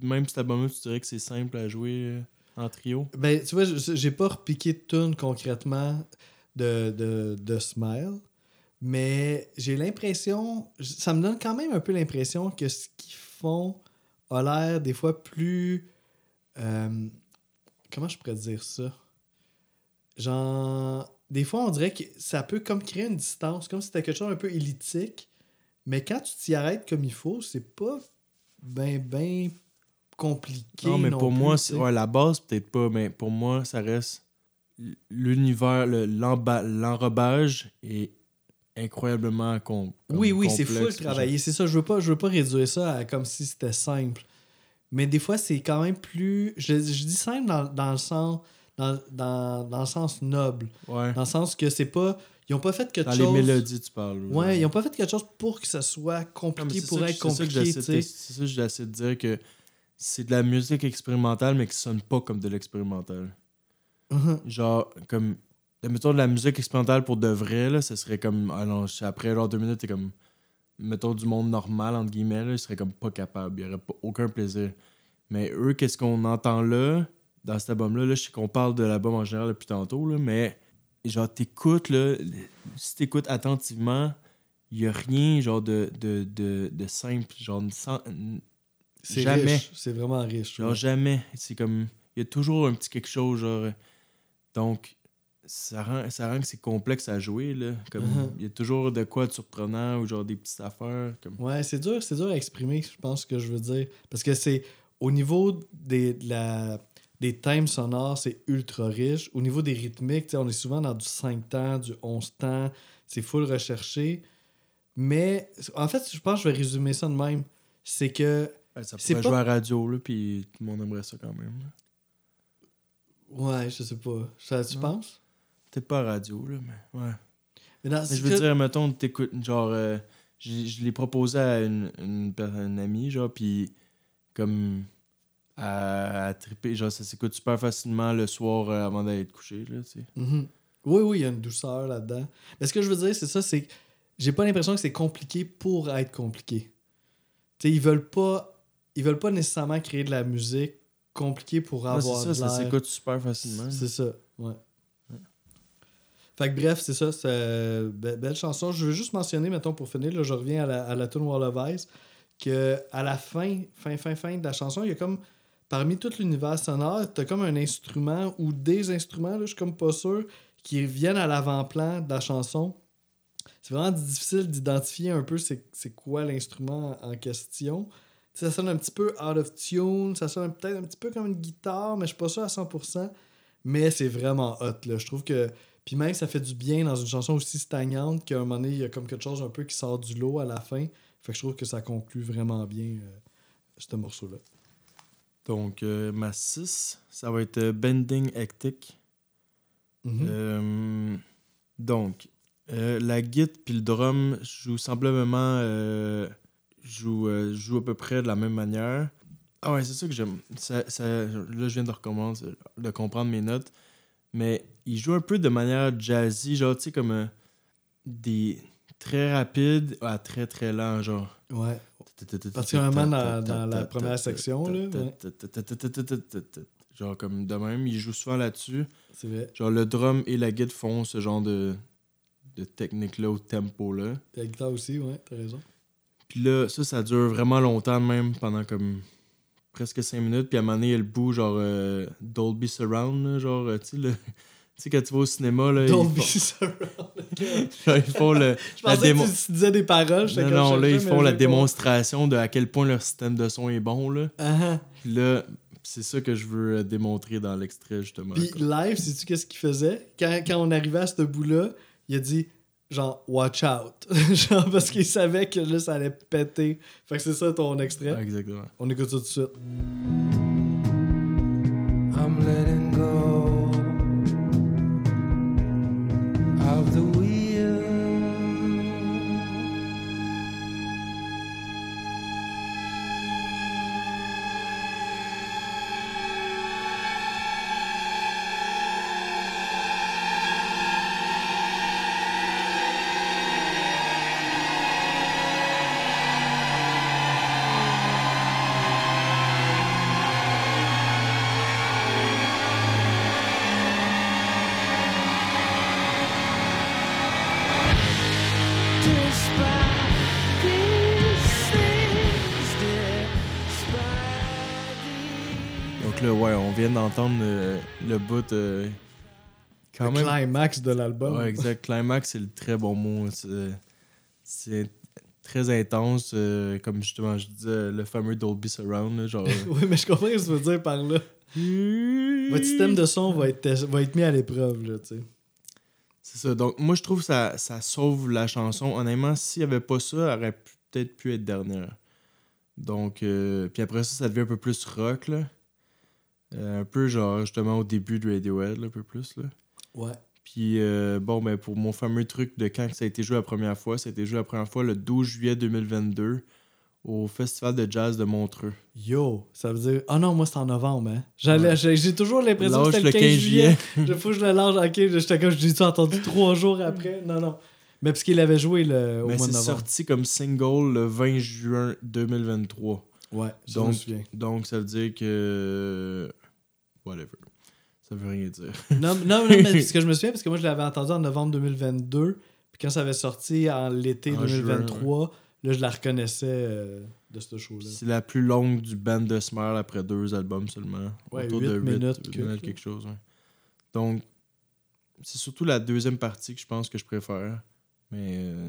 tu- même cet album-là, tu dirais que c'est simple à jouer euh, en trio? Ben, tu vois, je- j'ai pas repiqué de tune concrètement de, de, de Smile, mais j'ai l'impression, ça me donne quand même un peu l'impression que ce qu'ils font a l'air des fois plus. euh, comment je pourrais dire ça? Genre, des fois, on dirait que ça peut comme créer une distance, comme si c'était quelque chose un peu élitique, mais quand tu t'y arrêtes comme il faut, c'est pas ben, ben compliqué. non, mais pour plus, moi, c'est- ouais, la base, peut-être pas, mais pour moi, ça reste l'univers, le- l'enrobage est incroyablement com- Oui, oui, c'est complexe, full travaillé. C'est ça, je veux pas, je veux pas réduire ça à comme si c'était simple. Mais des fois, c'est quand même plus. Je, je dis simple dans, dans le sens. Dans dans, dans, dans le sens noble. Ouais. Dans le sens que c'est pas. Ils ont pas fait quelque Dans chose. les mélodies, tu parles. Ouais, ils ont pas fait quelque chose pour que ça soit compliqué pour ça être c'est ça que compliqué. C'est ça que j'essaie de dire que c'est de la musique expérimentale, mais qui sonne pas comme de l'expérimental. Mhm. Genre, comme. Mettons de la musique expérimentale pour de vrai, là, ce serait comme. Ah non, après genre deux minutes, t'es comme. Mettons du monde normal, entre guillemets, là, ils seraient comme pas capables. Il y aurait pas, aucun plaisir. Mais eux, qu'est-ce qu'on entend là, dans cet album-là, là, je sais qu'on parle de l'album en général depuis tantôt, là, mais genre, t'écoutes, là, si t'écoutes attentivement, il y a rien, genre, de, de, de, de simple, genre, sans- C'est Jamais. C'est vraiment riche. Genre ouais. jamais. C'est comme. Il y a toujours un petit quelque chose, genre. Donc, ça rend, ça rend que c'est complexe à jouer, là. Comme, Mhm. il y a toujours de quoi de surprenant ou genre des petites affaires. Comme... Ouais, c'est dur, c'est dur à exprimer, je pense, ce que je veux dire. Parce que c'est au niveau des, de la, des thèmes sonores, c'est ultra riche. Au niveau des rythmiques, on est souvent dans du 5 temps, du 11 temps. C'est full recherché. Mais en fait, je pense que je vais résumer ça de même. C'est que, Ouais, ça c'est pourrait pas- jouer à la radio, là, puis tout le monde aimerait ça quand même. là. ouais, je sais pas. Ça, tu Non. penses? Peut-être pas à radio, là, mais ouais. Mais dans Mais ce je veux dire, mettons, t'écoutes, genre, euh, je, je l'ai proposé à une, une, une amie, genre, puis comme, à, à triper, genre, ça s'écoute super facilement le soir euh, avant d'aller te coucher, là. Mhm. Oui, oui, il y a une douceur là-dedans. Mais ce que je veux dire, c'est ça, c'est que j'ai pas l'impression que c'est compliqué pour être compliqué. Tu sais, ils veulent pas. Ils veulent pas nécessairement créer de la musique compliquée pour Ouais, avoir c'est ça, ça s'écoute super facilement. C'est ça, ouais. Fait que bref, c'est ça, c'est euh, be- belle chanson. Je veux juste mentionner, mettons, pour finir, là, je reviens à la, à la tune Wall of Ice, que à la fin, fin, fin, fin de la chanson, il y a comme, parmi tout l'univers sonore, t'as comme un instrument ou des instruments, là, je suis comme pas sûr, qui viennent à l'avant-plan de la chanson. C'est vraiment difficile d'identifier un peu c'est quoi l'instrument en question. Ça sonne un petit peu out of tune, ça sonne peut-être un petit peu comme une guitare, mais je suis pas sûr à 100%. Mais c'est vraiment hot. Je trouve que. Puis même, ça fait du bien dans une chanson aussi stagnante qu'à un moment donné, il y a comme quelque chose un peu qui sort du lot à la fin. Fait que je trouve que ça conclut vraiment bien euh, ce morceau-là. Donc, euh, ma 6, ça va être euh, Bending Hectic. Mhm. Euh, donc, euh, la guitare puis le drum jouent semblablement jouent, jouent à peu près de la même manière. Ah ouais, c'est ça que j'aime. Ça, ça- là, je viens de recommencer, de comprendre mes notes. Mais ils jouent un peu de manière jazzy, genre, tu sais, comme des très rapides à très très lent, genre. Ouais. Particulièrement dans- la première section, là, Genre comme de même, ils jouent souvent là-dessus. C'est vrai. Genre le drum et la guitare font ce genre de, technique-là au tempo-là. La guitare aussi, ouais, t'as raison. Puis là, ça, ça dure vraiment longtemps même, pendant comme presque 5 minutes. Puis à un moment donné, il y a le bout genre euh, Dolby Surround, genre, tu sais, le- sais, quand tu vas au cinéma, là, ils font, genre, ils font le, Je la démo- que tu, disais des paroles. Non, non, là, ils font la démonstration de à quel point leur système de son est bon, là. Ah, ah. Puis là, c'est ça que je veux euh, démontrer dans l'extrait, justement. Puis live, sais-tu qu'est-ce qu'il faisait? Quand, quand on arrivait à ce bout-là, il a dit genre watch out. genre parce qu'il savait que là ça allait péter. Fait que c'est ça ton extrait. Exactement. On écoute ça tout de suite. Climax de l'album. Ouais, exact. Climax, c'est le très bon mot. C'est- très intense. euh, comme justement, je disais, le fameux Dolby Surround. là, genre. oui, mais je comprends ce que tu veux dire par là. Votre système de son va être, va être mis à l'épreuve, là, tu sais. C'est ça. Donc, moi, je trouve que ça, ça sauve la chanson. Honnêtement, s'il n'y avait pas ça, elle aurait peut-être pu être dernière. Donc, euh, puis après ça, ça devient un peu plus rock, là. Euh, un peu genre justement au début de Radiohead, là, un peu plus. Là. Ouais. Puis euh, bon, ben pour mon fameux truc de quand ça a été joué la première fois, ça a été joué la première fois le 12 juillet 2022 au Festival de jazz de Montreux. Yo, ça veut dire. Ah non, moi c'est en novembre, hein. J'allais- Ouais. J'ai j'ai toujours l'impression que c'était le 15, juillet. Il faut que je le lâche. Ok, j'étais comme je dis, tu as entendu trois jours après. Non, non. Mais parce qu'il avait joué le, au Mais mois de c'est novembre. sorti comme single le 20 juin 2023. Ouais, je Donc- me souviens. Donc ça veut dire que. Whatever. Ça veut rien dire. Non, non, non, mais ce que je me souviens, parce que moi je l'avais entendu en novembre 2022, puis quand ça avait sorti en l'été En 2023, là je la reconnaissais euh, de ce show-là. C'est la plus longue du band de Smile après deux albums seulement. Ouais, Autour de huit minutes, huit quelque minutes, chose. quelque chose. ouais. Donc, c'est surtout la deuxième partie que je pense que je préfère. Mais euh,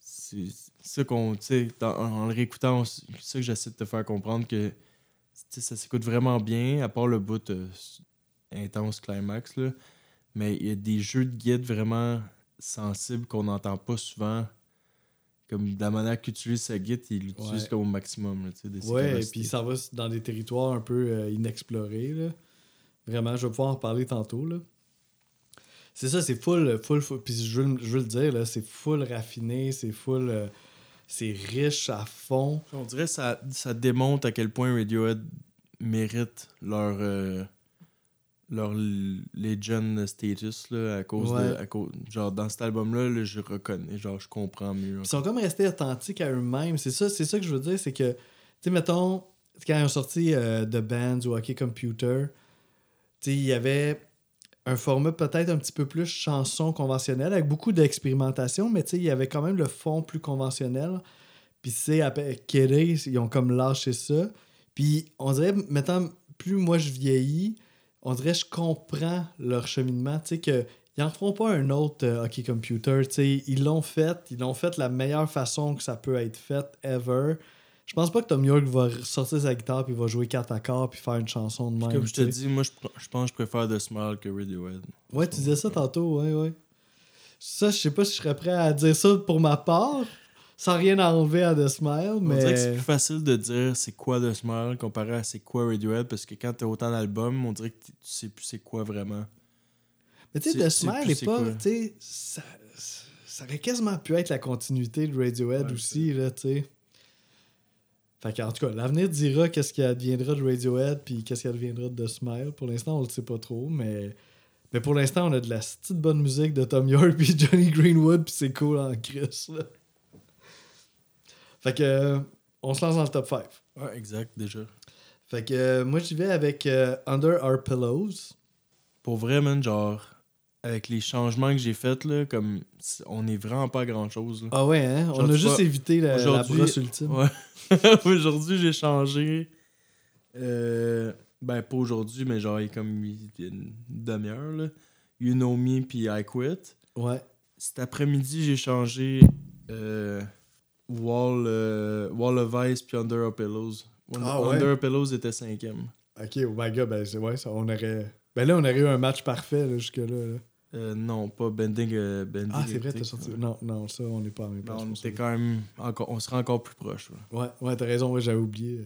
c'est ça qu'on. Tu sais, dans- en le réécoutant, c'est ça que j'essaie de te faire comprendre que tu sais, ça s'écoute vraiment bien, à part le bout euh, intense climax. Là. Mais il y a des jeux de guide vraiment sensibles qu'on n'entend pas souvent. Comme de la manière qu'il utilise sa guide, il l'utilise Ouais. comme au maximum. Là, tu sais, de ses Ouais, et puis ça va dans des territoires un peu euh, inexplorés. Là. Vraiment, je vais pouvoir en reparler tantôt. Là. C'est ça, c'est full, full, full. Puis je veux, le- je veux le dire, là, c'est full raffiné, c'est full. euh, c'est riche à fond. On dirait que ça, ça démontre à quel point Radiohead mérite leur, euh, leur Legend status là, à cause de. À cause- genre, dans cet album-là, là, je reconnais, genre, je comprends mieux. Ils sont comme restés authentiques à eux-mêmes. C'est ça, c'est ça que je veux dire, c'est que, tu sais, mettons, quand ils ont sorti euh, The Bands ou Hockey Computer, tu sais, il y avait un format peut-être un petit peu plus chanson conventionnelle, avec beaucoup d'expérimentation, mais tu sais, il y avait quand même le fond plus conventionnel. Puis c'est après Kéré, ils ont comme lâché ça. Puis on dirait, maintenant, plus moi je vieillis, on dirait je comprends leur cheminement. Tu sais, que ils en feront pas un autre euh, Hockey Computer. tu sais. Ils l'ont fait, ils l'ont fait de la meilleure façon que ça peut être fait ever. Je pense pas que Tom York va sortir sa guitare puis va jouer quatre accords puis faire une chanson de même. Comme je te dis, moi, je, je pense que je préfère The Smile que Radiohead. Ouais, tu disais ça tantôt, ouais, ouais. Ça, je sais pas si je serais prêt à dire ça pour ma part, sans rien enlever à The Smile, On dirait que c'est mais. plus facile de dire c'est quoi The Smile comparé à c'est quoi Radiohead parce que quand t'as autant d'albums, on dirait que tu sais plus c'est quoi vraiment. Mais tu sais, The Smile est pas. ça, ça aurait quasiment pu être la continuité de Radiohead Ouais, aussi, là, tu sais. Fait qu'en tout cas, l'avenir dira qu'est-ce qui adviendra de Radiohead puis qu'est-ce qui adviendra de The Smile. Pour l'instant, on le sait pas trop, mais. Mais pour l'instant, on a de la petite bonne musique de Tom York puis Johnny Greenwood, puis c'est cool en Chris, là. Fait que. euh, on se lance dans le top 5. Ouais, exact, déjà. Fait que euh, moi, j'y vais avec euh, Under Our Pillows. Pour vrai, man, genre, avec les changements que j'ai faits, là, comme on est vraiment pas à grand chose. Là. Ah ouais, hein? Genre, on a tu juste vois, évité la, la aujourd'hui- brosse ultime. Ouais. aujourd'hui, j'ai changé. euh, ben, pas aujourd'hui, mais genre, il y a comme il y a une demi-heure, là. You Know Me puis I Quit. Ouais. Cet après-midi, j'ai changé euh, Wall, euh, Wall of Ice puis Under Our Pillows. Under, Ah ouais? Under Our Pillows était cinquième. Ok, oh my god, ben c'est ouais, ça, on aurait. Ben là, on aurait eu un match parfait là, jusque-là. là. Euh, non, pas Bending. euh, Bending Ah, c'est vrai, t'as sorti. ouais. Non, non, ça, on n'est pas en même place. on était quand même encore, on serait encore plus proche. ouais. Ouais, ouais, t'as raison, ouais, j'avais oublié.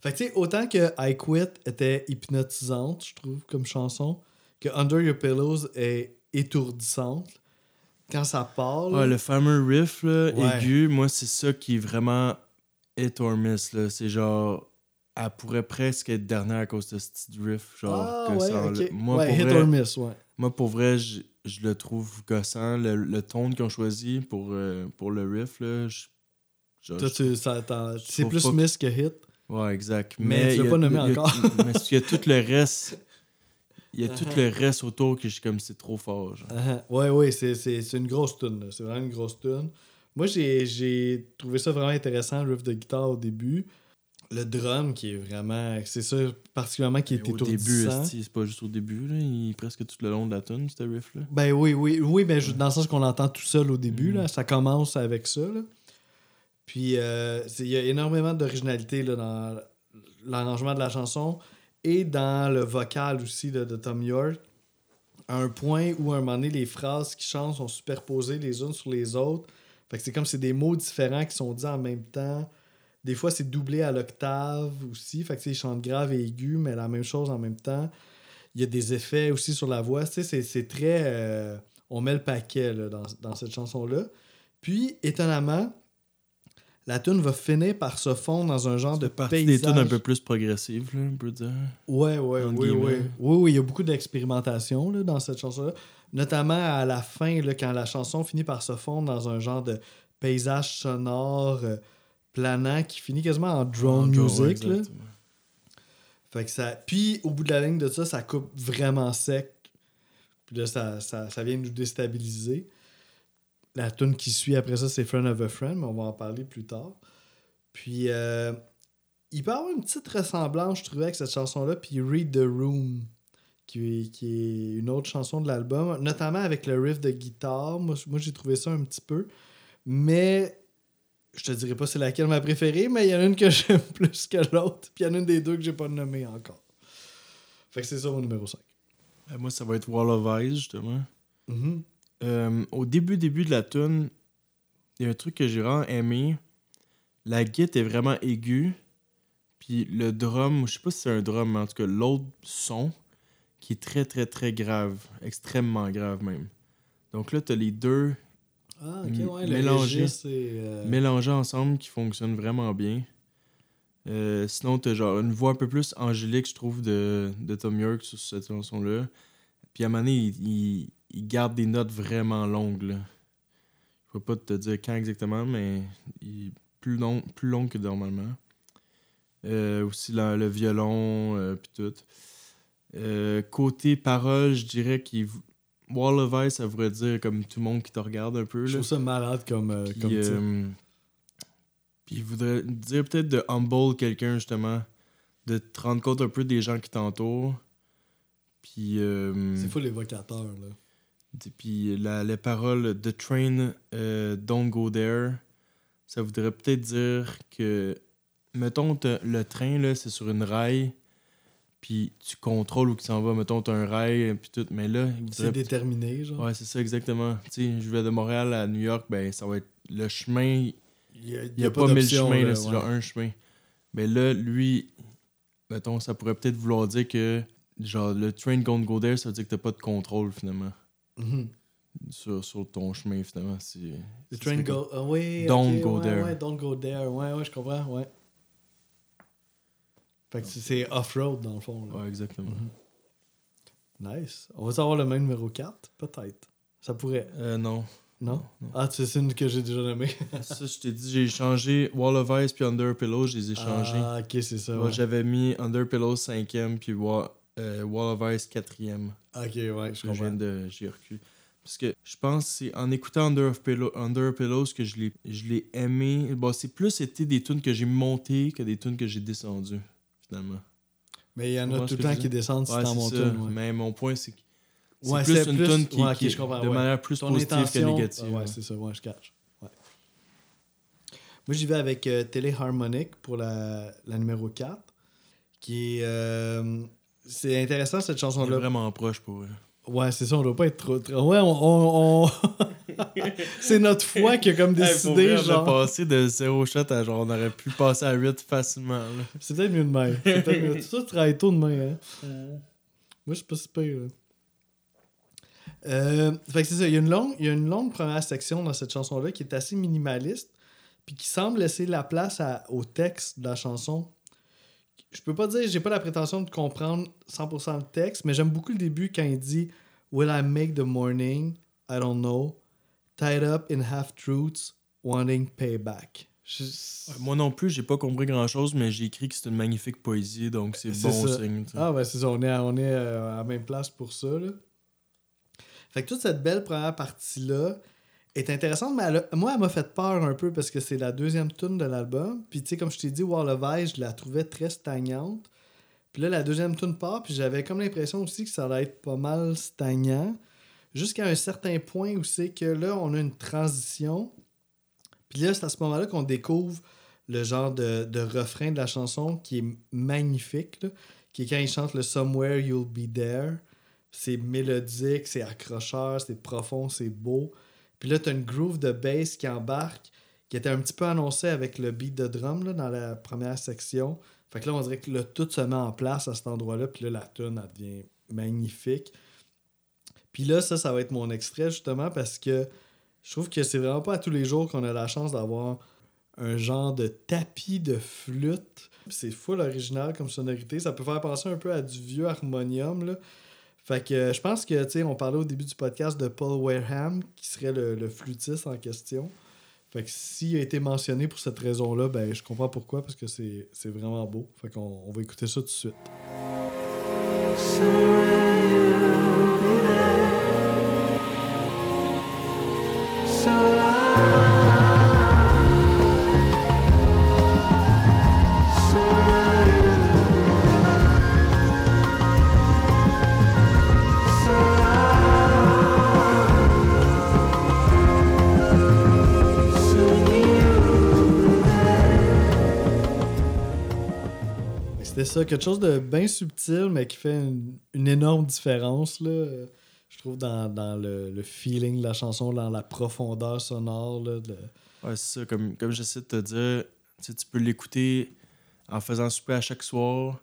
Fait que tu sais, autant que I Quit était hypnotisante, je trouve, comme chanson, que Under Your Pillows est étourdissante. Quand ça part, là, Ouais, le fameux riff là, Ouais. aigu, moi, c'est ça qui est vraiment hit or miss. C'est genre, elle pourrait presque être dernière à cause de ce petit riff. Genre, ah, ouais. Moi, ouais, hit vrai, or miss, ouais. moi, pour vrai, je, je le trouve gossant. Le, le ton qu'ils ont choisi pour, euh, pour le riff, là, je- c'est plus pas miss que hit. Ouais, exact. Mais tu l'as pas nommé encore. mais il y a tout le reste. Il y a tout le reste autour que je suis comme c'est trop fort. genre. Uh-huh. Ouais, ouais, c'est, une grosse tune. C'est vraiment une grosse tune. Moi, j'ai, trouvé ça vraiment intéressant, le riff de guitare au début. Le drum qui est vraiment. C'est ça, particulièrement qui est Au début, c'est pas juste au début, là, il est presque tout le long de la tune, ce riff-là. Ben oui, oui, oui, mais je- dans le sens qu'on l'entend tout seul au début, là, ça commence avec ça. là. Puis euh, il y a énormément d'originalité dans l'arrangement de la chanson et dans le vocal aussi là, de Tom York. À un point où, à un moment donné, les phrases qui chantent sont superposées les unes sur les autres. Fait que c'est comme c'est des mots différents qui sont dits en même temps. Des fois, c'est doublé à l'octave aussi. Fait que, tu sais, il chante grave et aigu, mais la même chose en même temps. Il y a des effets aussi sur la voix. C'est- c'est très. euh, on met le paquet dans, dans cette chanson-là. Puis, étonnamment, la tune va finir par se fondre dans un genre de paysage. des tunes un peu plus progressives, là, on peut dire. Ouais, ouais, oui, oui. Oui, oui, il y a beaucoup d'expérimentation dans cette chanson-là. Notamment à la fin, là, quand la chanson finit par se fondre dans un genre de paysage sonore euh, planant qui finit quasiment en drone music. ouais, là. exactement. Fait que ça... Puis, au bout de la ligne de ça, ça coupe vraiment sec. Puis là, ça, ça, ça vient nous déstabiliser. La tune qui suit après ça, c'est Friend of a Friend, mais on va en parler plus tard. Puis, euh, il peut y avoir une petite ressemblance, je trouvais, avec cette chanson-là, puis Read the Room, qui, est- qui est une autre chanson de l'album, notamment avec le riff de guitare. Moi, moi j'ai trouvé ça un petit peu. Mais je te dirais pas c'est laquelle ma préférée, mais il y en a une que j'aime plus que l'autre, puis il y en a une des deux que j'ai pas nommée encore. Fait que c'est ça mon numéro 5. Euh, moi, ça va être Wall of Ice, justement. Mhm. Euh, au début, début de la tune, il y a un truc que j'ai vraiment aimé. La guitare est vraiment aiguë. Puis le drum, je sais pas si c'est un drum, mais en tout cas, l'autre son qui est très, très, très grave. Extrêmement grave même. Donc là, tu as les deux Ah, ouais, c'est, euh, mélangés ensemble qui fonctionnent vraiment bien. Euh, sinon, tu as genre une voix un peu plus angélique, je trouve, de, de Tom York sur cette chanson-là. Puis à un moment donné, il, il- il garde des notes vraiment longues. Là. Je peux pas te dire quand exactement, mais il est plus long, plus long que normalement. Euh, aussi la- le violon, euh, puis tout. Euh, côté parole, je dirais qu'il Wall of Ice, ça voudrait dire comme tout le monde qui te regarde un peu. Je là. trouve ça malade comme, euh, Puis, comme puis il voudrait dire peut-être de humble quelqu'un, justement. De te rendre compte un peu des gens qui t'entourent. Puis, C'est fou l'évocateur, là. Puis la, les paroles The train euh, don't go there, ça voudrait peut-être dire que, mettons, le train, là, c'est sur une rail, puis tu contrôles où il s'en va. Mettons, t'as un rail, puis tout. Mais là, C'est déterminé, genre. Ouais, c'est ça, exactement. Tu sais, je vais de Montréal à New York, ben, ça va être le chemin. Il a, n'y a, pas mille chemins, là, c'est ouais. genre un chemin. Mais là, lui, mettons, ça pourrait peut-être vouloir dire que, genre, le train don't go there, ça veut dire que t'as pas de contrôle, finalement, Mhm. sur, sur ton chemin, finalement. C'est, The train go... ah Don't go ouais, there. Ouais, don't go there. Ouais, ouais, je comprends, ouais. Fait que c'est- c'est off-road, dans le fond. là. Ouais, exactement. Mhm. Nice. On va savoir le même numéro 4? Peut-être. Ça pourrait. Euh, non. Non? non. Ah, tu sais, c'est une que j'ai déjà nommée. ça, je t'ai dit, j'ai changé Wall of Ice puis Under Pillow, je les ai changés. Ah, ok, c'est ça. Moi, Ouais. j'avais mis Under Pillow 5e, puis Wa- euh, Wall of Ice 4e. Ok, ouais, je je viens de j'ai reculé. Parce que je pense que c'est en écoutant Under, of Pillow, Under Pillows que je l'ai je l'ai aimé. Bon, c'est plus été des tunes que j'ai montées que des tunes que j'ai descendues, finalement. Mais il y en a tout le temps qui descendent si Ouais, t'en c'est montes ça. une. ouais. Mais mon point, c'est que c'est Ouais, plus une plus- tune qui, ouais, ok, qui- de manière plus Ton positive intention. que négative. Ah ouais, c'est ça, ouais, je catch. Moi, j'y vais avec euh, Téléharmonique pour la, la numéro 4, qui est. euh, c'est intéressant cette chanson-là. vraiment proche pour eux. Ouais, c'est ça, on doit pas être trop. trop- Ouais, on. on- on- c'est notre foi qui a comme décidé, on a genre. passé de 0 shot à genre, on aurait pu passer à 8 facilement. C'est peut-être mieux de même. C'est peut-être mieux. Tout ça, tu travailles tôt demain, hein. Moi, je suis pas si pire, là. Euh, fait que c'est ça, il y, a une longue, il y a une longue première section dans cette chanson-là qui est assez minimaliste, puis qui semble laisser la place à- au texte de la chanson. Je peux pas dire, j'ai pas la prétention de comprendre 100% le texte, mais j'aime beaucoup le début quand il dit Will I make the morning? I don't know. Tied up in half-truths, wanting payback. Je- Ouais, Moi non plus, j'ai pas compris grand chose, mais j'ai écrit que c'était une magnifique poésie, donc c'est C'est bon ça. signe. Ah, ben c'est ça, on est, à, on est euh, à la même place pour ça. Là. Fait que toute cette belle première partie-là est intéressante, mais moi, elle m'a fait peur un peu parce que c'est la deuxième tune de l'album. Puis, tu sais, comme je t'ai dit, Wall of Ice, je la trouvais très stagnante. Puis là, la deuxième tune part, puis j'avais comme l'impression aussi que ça allait être pas mal stagnant. Jusqu'à un certain point où c'est que là, on a une transition. Puis là, c'est à ce moment-là qu'on découvre le genre de, de refrain de la chanson qui est magnifique, qui est quand il chante le Somewhere You'll Be There. C'est mélodique, c'est accrocheur, c'est profond, c'est beau. Puis là, t'as une groove de bass qui embarque, qui était un petit peu annoncé avec le beat de drum là, dans la première section. Fait que là, on dirait que le tout se met en place à cet endroit-là, puis là, la tune elle devient magnifique. Puis là, ça, ça va être mon extrait, justement, parce que je trouve que c'est vraiment pas à tous les jours qu'on a la chance d'avoir un genre de tapis de flûte. C'est full original comme sonorité. Ça peut faire penser un peu à du vieux harmonium, là. Fait que euh, je pense que, tu on parlait au début du podcast de Paul Wareham, qui serait le, le flûtiste en question. Fait que s'il a été mentionné pour cette raison-là, ben je comprends pourquoi, parce que c'est c'est vraiment beau. Fait qu'on on va écouter ça tout de suite. C'était ça, quelque chose de bien subtil, mais qui fait une, une énorme différence, là, je trouve, dans, dans le, le feeling de la chanson, dans la profondeur sonore. Là, de- Ouais, c'est ça. Comme, comme j'essaie de te dire, tu sais, tu peux l'écouter en faisant souper à chaque soir.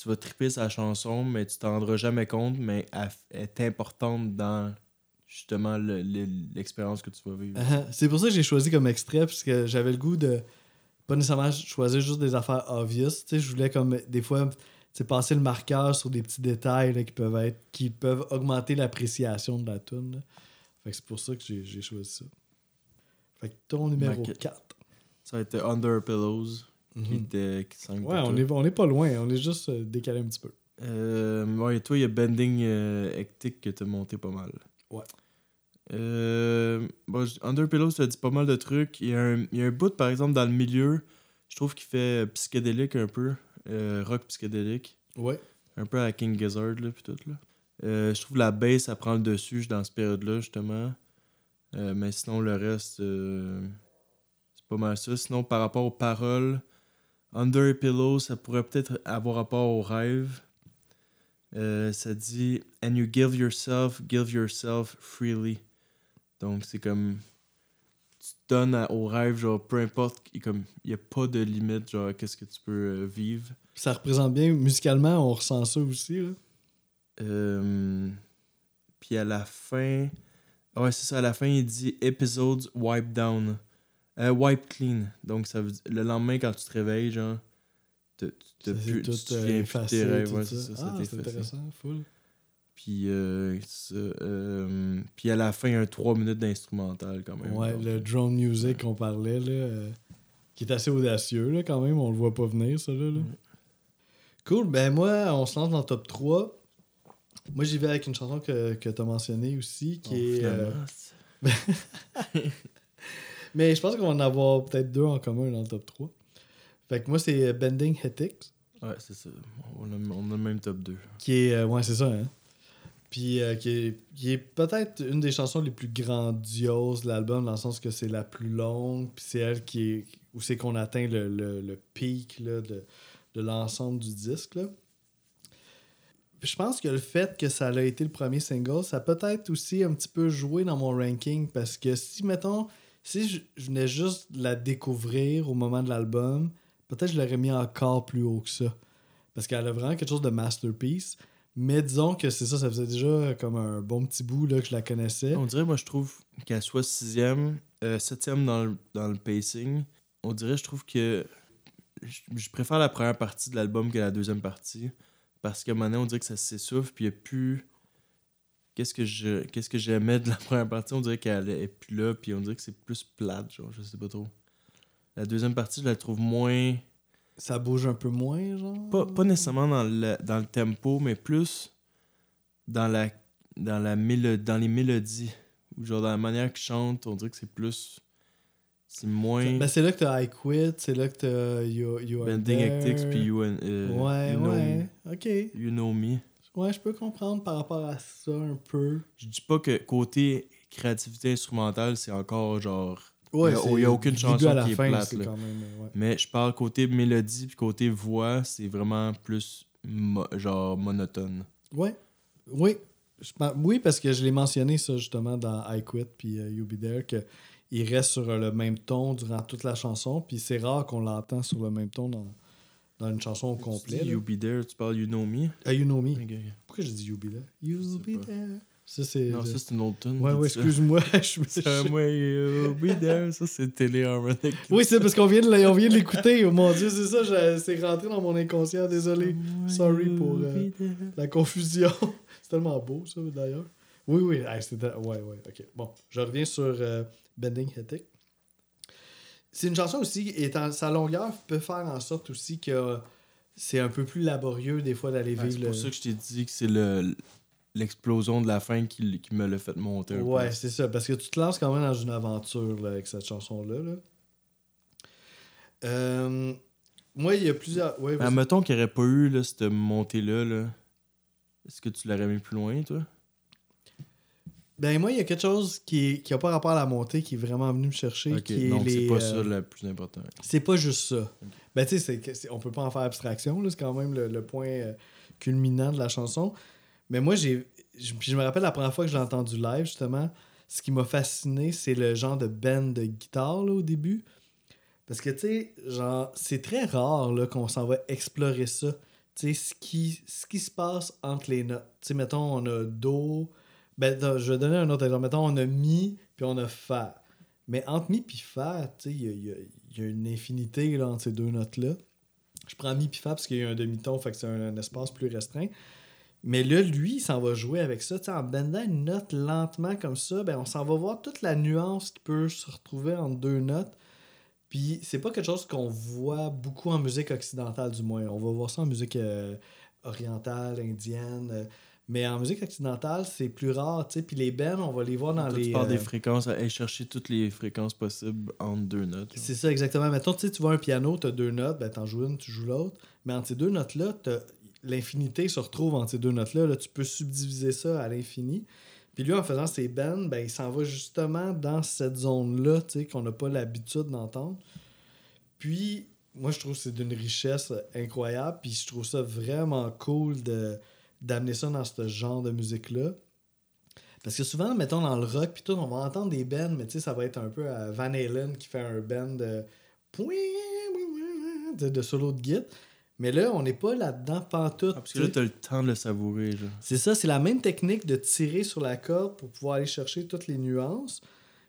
Tu vas triper sa chanson, mais tu t'en rendras jamais compte, mais elle, est importante dans justement le- le- l'expérience que tu vas vivre. C'est pour ça que j'ai choisi comme extrait, parce que j'avais le goût de pas nécessairement choisir juste des affaires obvious. Tu sais, je voulais comme des fois passer le marqueur sur des petits détails là, qui peuvent être qui peuvent augmenter l'appréciation de la tune. là. Fait que c'est pour ça que j'ai choisi ça. Fait que ton numéro Maquette. 4. Ça a été Under Pillows, qui Mhm. était qui Ouais, on est, on est pas loin, on est juste euh, décalé un petit peu. Euh, ouais, et toi, il y a Bending euh, Hectic que t'as monté pas mal. Ouais. Euh, bon, j- Under Pillows, t'as dit pas mal de trucs. Il y, a un, il y a un bout, par exemple, dans le milieu, je trouve qu'il fait psychédélique un peu. euh, rock psychédélique. Ouais. Un peu à King Gizzard, là, pis tout, là. Euh, je trouve la bass, ça prend le dessus dans cette période-là, justement. Euh, mais sinon, le reste, c'est pas mal ça. Sinon, par rapport aux paroles, Under Pillow, ça pourrait peut-être avoir rapport au rêve. Ça dit And you give yourself, give yourself freely. Donc, c'est comme. Tu te donnes au rêve, genre, peu importe, il n'y a pas de limite, genre, qu'est-ce que tu peux euh, vivre. Ça représente bien musicalement, on ressent ça aussi. Là. Euh, puis à la fin. Ouais, c'est ça, à la fin, il dit Episodes wipe down. Euh, wipe clean. Donc, ça veut dire, le lendemain, quand tu te réveilles, genre, tu te effacé, tes rêves. Ouais, ça. c'est ça, Ah, intéressant, full. Puis, euh, ça, euh, puis à la fin, un 3 minutes d'instrumental quand même. Ouais, Donc, le drone music qu'on parlait, là, euh, qui est assez audacieux là, quand même, on le voit pas venir, ça. Là, là. Ouais. Cool, ben moi, on se lance dans le top 3. Moi, j'y vais avec une chanson que, que tu as mentionnée aussi, qui est. Mais je pense qu'on va en avoir peut-être deux en commun dans le top 3. Fait que moi, c'est Bending c'est- Ouais, c'est ça. On a, on a le même top 2. qui est. ouais, c'est ça, hein. Puis euh, qui est, qui est peut-être une des chansons les plus grandioses de l'album, dans le sens que c'est la plus longue, puis c'est elle qui est. où c'est qu'on atteint le, le, le pic de, de l'ensemble du disque. Là. Je pense que le fait que ça a été le premier single, ça peut-être aussi un petit peu joué dans mon ranking, parce que si, mettons, si je, je venais juste la découvrir au moment de l'album, peut-être je l'aurais mis encore plus haut que ça. Parce qu'elle a vraiment quelque chose de masterpiece. Mais disons que c'est ça, ça faisait déjà comme un bon petit bout là, que je la connaissais. On dirait, moi, je trouve qu'elle soit sixième, euh, septième dans le, dans le pacing. On dirait, je trouve que je, préfère la première partie de l'album que la deuxième partie. Parce que maintenant, on dirait que ça s'essouffle, puis il n'y a plus. Qu'est-ce que je qu'est-ce que j'aimais de la première partie On dirait qu'elle est plus là, puis on dirait que c'est plus plate, genre, je sais pas trop. La deuxième partie, je la trouve moins. Ça bouge un peu moins, genre? Pas, pas nécessairement dans le, dans le tempo, mais plus dans la dans la mélo- dans les mélodies. Ou genre dans la manière qu'ils chantent, on dirait que c'est plus. C'est moins. Ben, c'est là que t'as I Quit, c'est là que t'as You, you Are Bending. Hectics puis you, and- euh, Ouais, you know, ouais. Ok. You Know Me. Ouais, je peux comprendre par rapport à ça un peu. Je dis pas que côté créativité instrumentale, c'est encore genre. Ouais, Il y a- aucune chanson à la qui est fin, plate, c'est là. quand même. euh, ouais. Mais je parle côté mélodie puis côté voix, c'est vraiment plus mo- genre monotone. Ouais. Oui. Je oui, parce que je l'ai mentionné ça justement dans I Quit puis euh, You Be There que il reste sur le même ton durant toute la chanson. Puis c'est rare qu'on l'entend sur le même ton dans, dans une chanson au complet. Dis. You Be There, tu parles You Know Me? Ah, you know me. Pourquoi j'ai dit You Be There? You Je Be pas. There. Ça, c'est. Non, ça, c'est une autre tune. Ouais, ouais, excuse-moi. je me- You Be There. Ça, c'est Télé. Oui, c'est parce qu'on vient de l'écouter. Oh mon dieu, c'est ça, c'est rentré dans mon inconscient, désolé. Sorry pour, euh, La confusion. c'est tellement beau, ça, d'ailleurs. Oui, oui, c'était. Ouais, ouais, ok. Bon, je reviens sur euh, Bending Hetic. C'est une chanson aussi, étant sa longueur peut faire en sorte aussi que c'est un peu plus laborieux des fois d'aller Ouais, vivre c'est pour ça que je t'ai dit que c'est le l'explosion de la fin qui, qui me l'a fait monter un Ouais, c'est ça, parce que tu te lances quand même dans une aventure là, avec cette chanson-là. là. Euh, moi, il y a plusieurs. Ouais, admettons qu'il n'y aurait pas eu là, cette montée-là, là, est-ce que tu l'aurais mis plus loin, toi? Ben, moi, il y a quelque chose qui n'a pas rapport à la montée qui est vraiment venu me chercher. Ok, qui c'est pas euh, ça le plus important. C'est pas juste ça. Ben, tu sais, on peut pas en faire abstraction. C'est quand même le, le point euh, culminant de la chanson. Mais moi, j'ai. Je, puis je me rappelle la première fois que j'ai entendu live, justement, ce qui m'a fasciné, c'est le genre de bend de guitare là, au début. Parce que, tu sais, genre, c'est très rare qu'on s'en va explorer ça. Tu sais, ce qui, ce qui se passe entre les notes. Tu sais, mettons, on a Do. Ben, je vais donner un autre exemple. Mettons, on a Mi, puis on a Fa. Mais entre Mi et Fa, tu sais, il y y y a une infinité là, entre ces deux notes-là. Je prends Mi puis Fa parce qu'il y a un demi-ton, fait que c'est un espace plus restreint. Mais là, lui, il s'en va jouer avec ça. En bendant une note lentement comme ça, ben, on s'en va voir toute la nuance qui peut se retrouver entre deux notes. Puis c'est pas quelque chose qu'on voit beaucoup en musique occidentale, du moins. On va voir ça en musique euh, orientale, indienne. euh, mais en musique occidentale, c'est plus rare, tu sais. Puis les bends, on va les voir dans Toi, les... tu parles euh, des fréquences, aller chercher toutes les fréquences possibles entre deux notes. C'est ça, exactement. Mettons, tu vois un piano, tu as deux notes, ben, t'en joues une, tu joues l'autre. Mais entre ces deux notes-là, l'infinité se retrouve entre ces deux notes-là. Là, tu peux subdiviser ça à l'infini. Puis lui, en faisant ses bends, ben, il s'en va justement dans cette zone-là, qu'on n'a pas l'habitude d'entendre. Puis, moi, je trouve que c'est d'une richesse incroyable. Puis, je trouve ça vraiment cool d'amener ça dans ce genre de musique-là. Parce que souvent, mettons dans le rock, puis tout, on va entendre des bends, mais ça va être un peu à Van Halen qui fait un bend de, de, de solo de guitare. Mais là, on n'est pas là-dedans pantoute. Ah, parce tu que là, sais. t'as le temps de le savourer. C'est ça, c'est la même technique de tirer sur la corde pour pouvoir aller chercher toutes les nuances,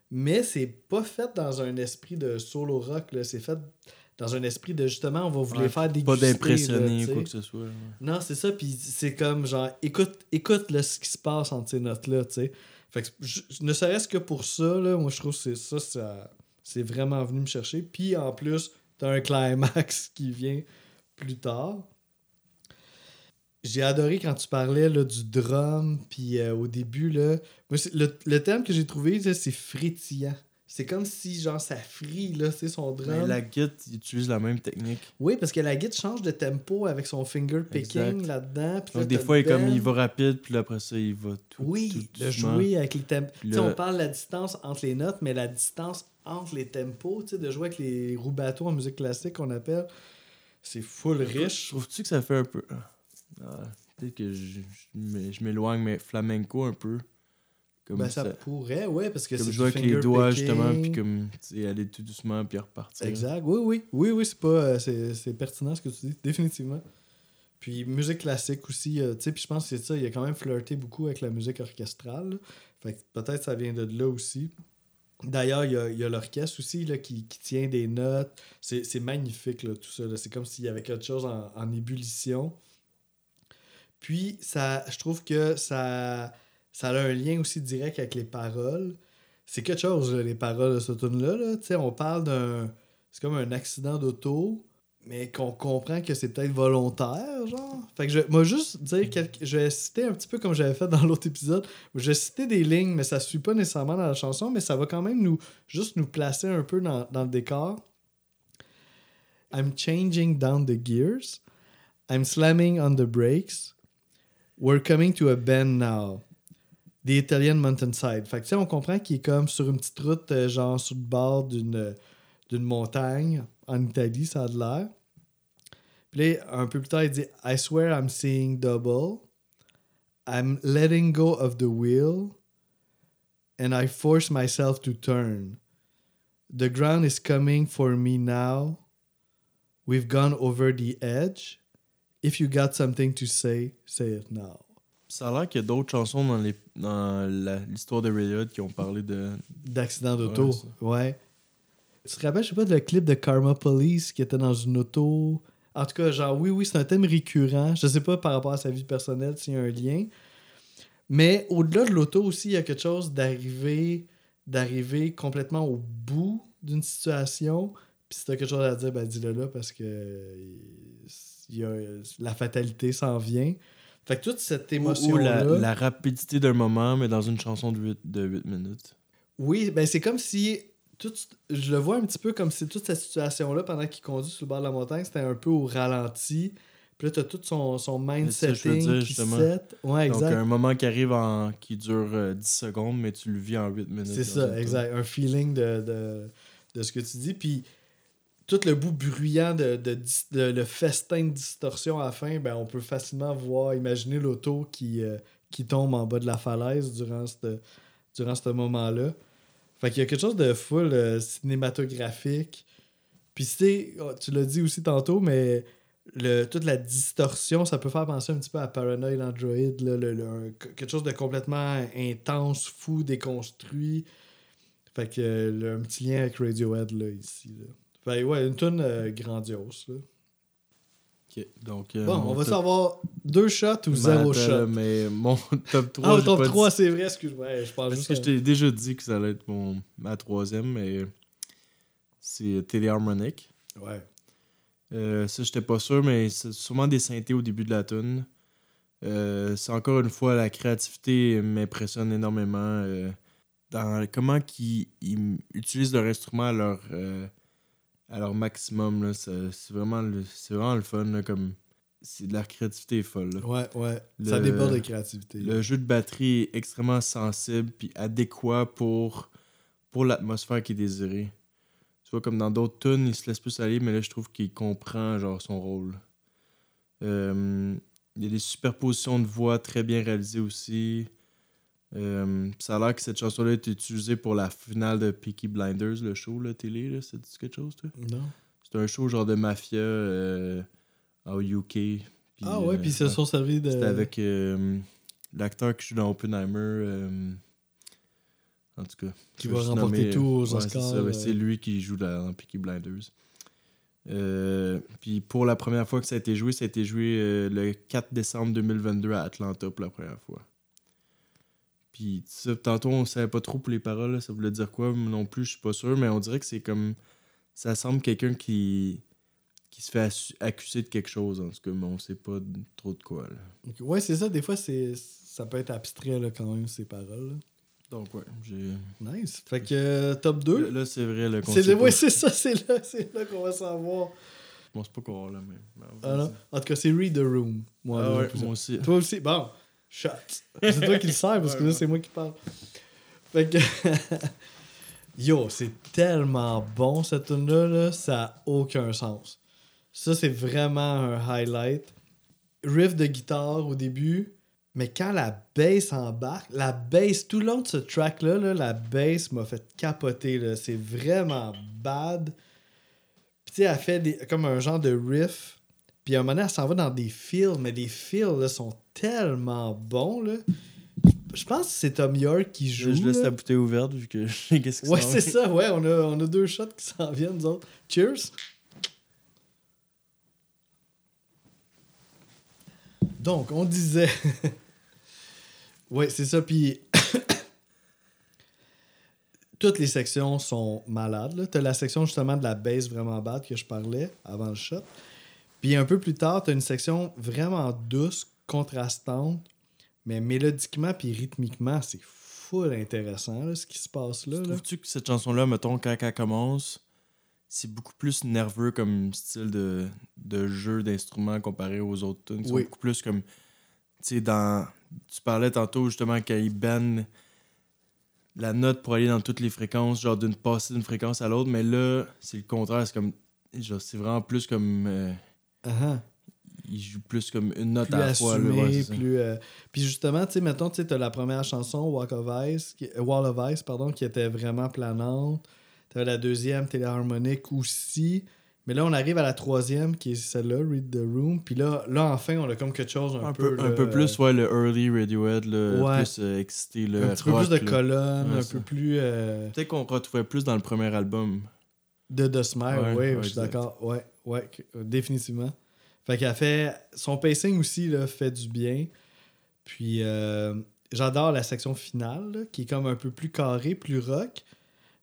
mais c'est pas fait dans un esprit de solo rock, c'est fait dans un esprit de justement, on va vous les Ouais, faire déguster. Pas d'impressionner tu quoi que ce soit. ouais. Non, c'est ça, puis c'est comme genre, écoute, écoute là, ce qui se passe entre ces notes-là, tu sais. Fait que je- ne serait-ce que pour ça, là, moi je trouve que c'est ça, ça c'est vraiment venu me chercher. Puis en plus, t'as un climax qui vient plus tard. J'ai adoré quand tu parlais là, du drum, puis euh, au début, là, moi, le, le terme que j'ai trouvé, c'est frétillant. C'est comme si, genre, ça frie, là, c'est son drum. Mais la guitare, il utilise la même technique. Oui, parce que la guide change de tempo avec son finger picking là-dedans. là, Donc, des fois, le il, comme, il va rapide, puis après ça, il va tout. Oui, tout de doucement. jouer avec les tempos. Là- On parle de la distance entre les notes, mais la distance entre les tempos, tu sais, de jouer avec les roubateaux en musique classique qu'on appelle, c'est full riche. Trouves-tu que ça fait un peu. Ah, Peut-être que je, je m'é- je m'éloigne, mais flamenco un peu. Comme Ben, ça, ça. pourrait, ouais, parce que Comme c'est jouer avec les doigts, picking. justement, puis comme, aller tout doucement, puis repartir. Exact, oui, oui. Oui, oui, c'est pas... euh, c'est, c'est pertinent ce que tu dis, définitivement. Puis musique classique aussi, euh, tu sais, puis je pense que c'est ça, il a quand même flirté beaucoup avec la musique orchestrale. Fait que peut-être ça vient de là aussi. D'ailleurs, il y a, a l'orchestre aussi là, qui, qui tient des notes. C'est, magnifique, là, tout ça. C'est comme s'il y avait quelque chose en, en ébullition. Puis, ça, je trouve que ça, ça a un lien aussi direct avec les paroles. C'est quelque chose, les paroles de ce tune-là. Là. On parle d'un. C'est comme un accident d'auto, mais qu'on comprend que c'est peut-être volontaire, genre. Fait que je, moi, juste dire, quelque- je vais citer un petit peu comme j'avais fait dans l'autre épisode. Je vais citer des lignes, mais ça suit pas nécessairement dans la chanson, mais ça va quand même nous juste nous placer un peu dans, dans le décor. I'm changing down the gears. I'm slamming on the brakes. We're coming to a bend now. The Italian mountainside. Fait que, tu sais, on comprend qu'il est comme sur une petite route, euh, genre sur le bord d'une montagne en Italie, ça a de l'air. Puis là, un peu plus tard, il dit I swear I'm seeing double. I'm letting go of the wheel. And I force myself to turn. The ground is coming for me now. We've gone over the edge. If you got something to say, say it now. Ça a l'air qu'il y a d'autres chansons dans les dans l'histoire de Radiohead qui ont parlé de. D'accident d'auto. Ouais, Ouais, Tu te rappelles, je sais pas, le clip de Karma Police qui était dans une auto? En tout cas, genre, oui, oui, c'est un thème récurrent. Je sais pas par rapport à sa vie personnelle s'il y a un lien. Mais au-delà de l'auto aussi, il y a quelque chose d'arriver d'arriver complètement au bout d'une situation. Puis si t'as quelque chose à dire, ben dis-le là parce que il y a, la fatalité s'en vient. Fait que toute cette Ou- émotion Ou la, la rapidité d'un moment, mais dans une chanson de 8, de 8 minutes. Oui, ben c'est comme si. Tout, je le vois un petit peu comme si toute cette situation-là, pendant qu'il conduit sur le bord de la montagne, c'était un peu au ralenti. Puis là, t'as tout son, son mind C'est ça que je veux setting dire, qui justement. set. Ouais, Donc, exact. un moment qui arrive en. qui dure euh, 10 secondes, mais tu le vis en 8 minutes. C'est ça, exact. Un feeling de, de, de ce que tu dis. Puis tout le bout bruyant de, de, le festin de distorsion à la fin, ben, on peut facilement voir, imaginer l'auto qui, euh, qui tombe en bas de la falaise durant ce durant ce moment-là. Fait qu'il y a quelque chose de full euh, cinématographique. Puis c'est, oh, tu l'as dit aussi tantôt, mais le, toute la distorsion, ça peut faire penser un petit peu à Paranoid Android, là, le- le- quelque chose de complètement intense, fou, déconstruit. Fait que euh, le- un petit lien avec Radiohead là, ici. Là. Fait ouais, une tune grandiose. Là. Donc, euh, Bon, on va top- savoir deux shots ou Ben, zéro shot? Mais mon top 3. Ah, top pas 3, dit- c'est vrai, excuse-moi. Ouais, Je pense Parce juste que je t'ai déjà dit que ça allait être mon, ma troisième, mais c'est Téléharmonique. Ouais. Euh, ça, j'étais pas sûr, mais c'est sûrement des synthés au début de la tune. Euh, c'est encore une fois, la créativité m'impressionne énormément. euh, dans comment ils, ils utilisent leur instrument à leur, euh, à leur maximum. C'est vraiment, le- vraiment le fun. là, comme, c'est de la créativité folle. là. Ouais, ouais. Ça déborde de créativité. Le jeu de batterie est extrêmement sensible puis adéquat pour, pour l'atmosphère qui est désirée. Tu vois, comme dans d'autres tunes, il se laisse plus aller, mais là, je trouve qu'il comprend genre son rôle. Euh, il y a des superpositions de voix très bien réalisées aussi. Euh, ça a l'air que cette chanson-là est utilisée pour la finale de Peaky Blinders, le show, la télé. Là. Ça te dit quelque chose, toi? Non. C'est un show genre de mafia euh, au UK. ah ouais, euh, puis ils se sont servis de. c'était avec euh, l'acteur qui joue dans Oppenheimer. euh, en tout cas. Qui va remporter tout aux ouais, c'est Oscars, euh. C'est lui qui joue dans, dans Peaky Blinders. Euh, puis pour la première fois que ça a été joué, ça a été joué euh, le 4 décembre 2022 à Atlanta pour la première fois. Puis tantôt on savait pas trop pour les paroles, ça voulait dire quoi non plus, je suis pas sûr, mais on dirait que c'est comme ça semble quelqu'un qui qui se fait accuser de quelque chose en tout cas, mais on sait pas trop de quoi. Là. Ouais, c'est ça. Des fois, c'est ça peut être abstrait là, quand même, ces paroles. là. Donc ouais, j'ai Nice. Fait que euh, top 2. Là, là, c'est vrai le C'est ouais, c'est ça, c'est là, c'est là qu'on va savoir. Je pense pas qu'on va là, mais. Ah. En tout cas, c'est Read the Room. Moi, Ah ouais, moi aussi. Toi aussi. Bon, shot. C'est toi qui le sers parce que là, c'est moi qui parle. Fait que. Yo, c'est tellement bon cette tune-là, là, ça a aucun sens. Ça, c'est vraiment un highlight. Riff de guitare au début, mais quand la bass embarque, la bass, tout le long de ce track-là, là, la bass m'a fait capoter. C'est vraiment bad. Puis tu sais, elle fait des- comme un genre de riff. Puis à un moment donné, elle s'en va dans des feels, mais les feels là, sont tellement bons. Là. Je pense que c'est Tom York qui joue. je laisse là. la bouteille ouverte vu que je sais qu'est-ce que Ouais, c'est ça. Ouais, on a, on a deux shots qui s'en viennent, nous autres. Cheers. Donc, on disait. ouais, c'est ça. Puis. Toutes les sections sont malades. là. T'as la section justement de la bass vraiment bad que je parlais avant le shot. Puis un peu plus tard, t'as une section vraiment douce, contrastante, mais mélodiquement puis rythmiquement, c'est full intéressant là, ce qui se passe là. Trouves-tu que cette chanson-là, mettons, quand elle commence, c'est beaucoup plus nerveux comme style de, de jeu d'instrument comparé aux autres tunes? Oui. beaucoup plus comme. Tu sais, dans. Tu parlais tantôt justement quand ils bannent la note pour aller dans toutes les fréquences, genre d'une passer d'une fréquence à l'autre, mais là, c'est le contraire. C'est comme. Genre, c'est vraiment plus comme. euh, Uh-huh. ils jouent plus comme une note plus à la fois. là, ouais, plus. euh, Puis justement, tu sais, mettons, tu t'as la première chanson, Walk of Ice, qui... Wall of Ice, pardon, qui était vraiment planante. T'avais la deuxième, Téléharmonique aussi. Mais là, on arrive à la troisième, qui est celle-là, Read the Room. Puis là, là, enfin, on a comme quelque chose un, Un peu, un là, peu plus, ouais, le early Radiohead, le Ouais. plus euh, excité, le un petit peu plus de colonnes, Ouais, un ça. peu plus euh, Peut-être qu'on retrouvait plus dans le premier album. de The Smile. Oui, ouais, je suis d'accord. Ouais, ouais, euh, définitivement. Fait qu'elle fait. Son pacing aussi là, fait du bien. Puis euh, j'adore la section finale, là, qui est comme un peu plus carré, plus rock.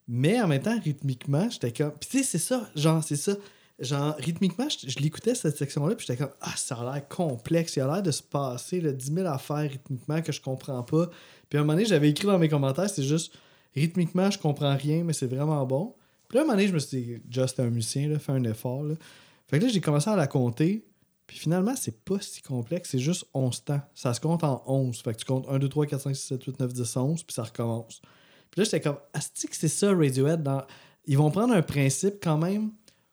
Mais en même temps, rythmiquement, j'étais comme. Puis tu sais, c'est ça, genre, c'est ça. Genre, rythmiquement, je, l'écoutais cette section-là, puis j'étais comme, ah, ça a l'air complexe, il a l'air de se passer là, 10 000 affaires rythmiquement que je comprends pas. Puis à un moment donné, j'avais écrit dans mes commentaires, c'est juste, rythmiquement, je comprends rien, mais c'est vraiment bon. Puis là, à un moment donné, je me suis dit, just un musicien, là, fais un effort. Là. Fait que là, j'ai commencé à la compter, puis finalement, c'est pas si complexe, c'est juste 11 temps. Ça se compte en 11. Fait que tu comptes 1, 2, 3, 4, 5, 6, 7, 8, 9, 10, 11, puis ça recommence. Puis là, j'étais comme, Asti que c'est ça, Radiohead. Dans... Ils vont prendre un principe quand même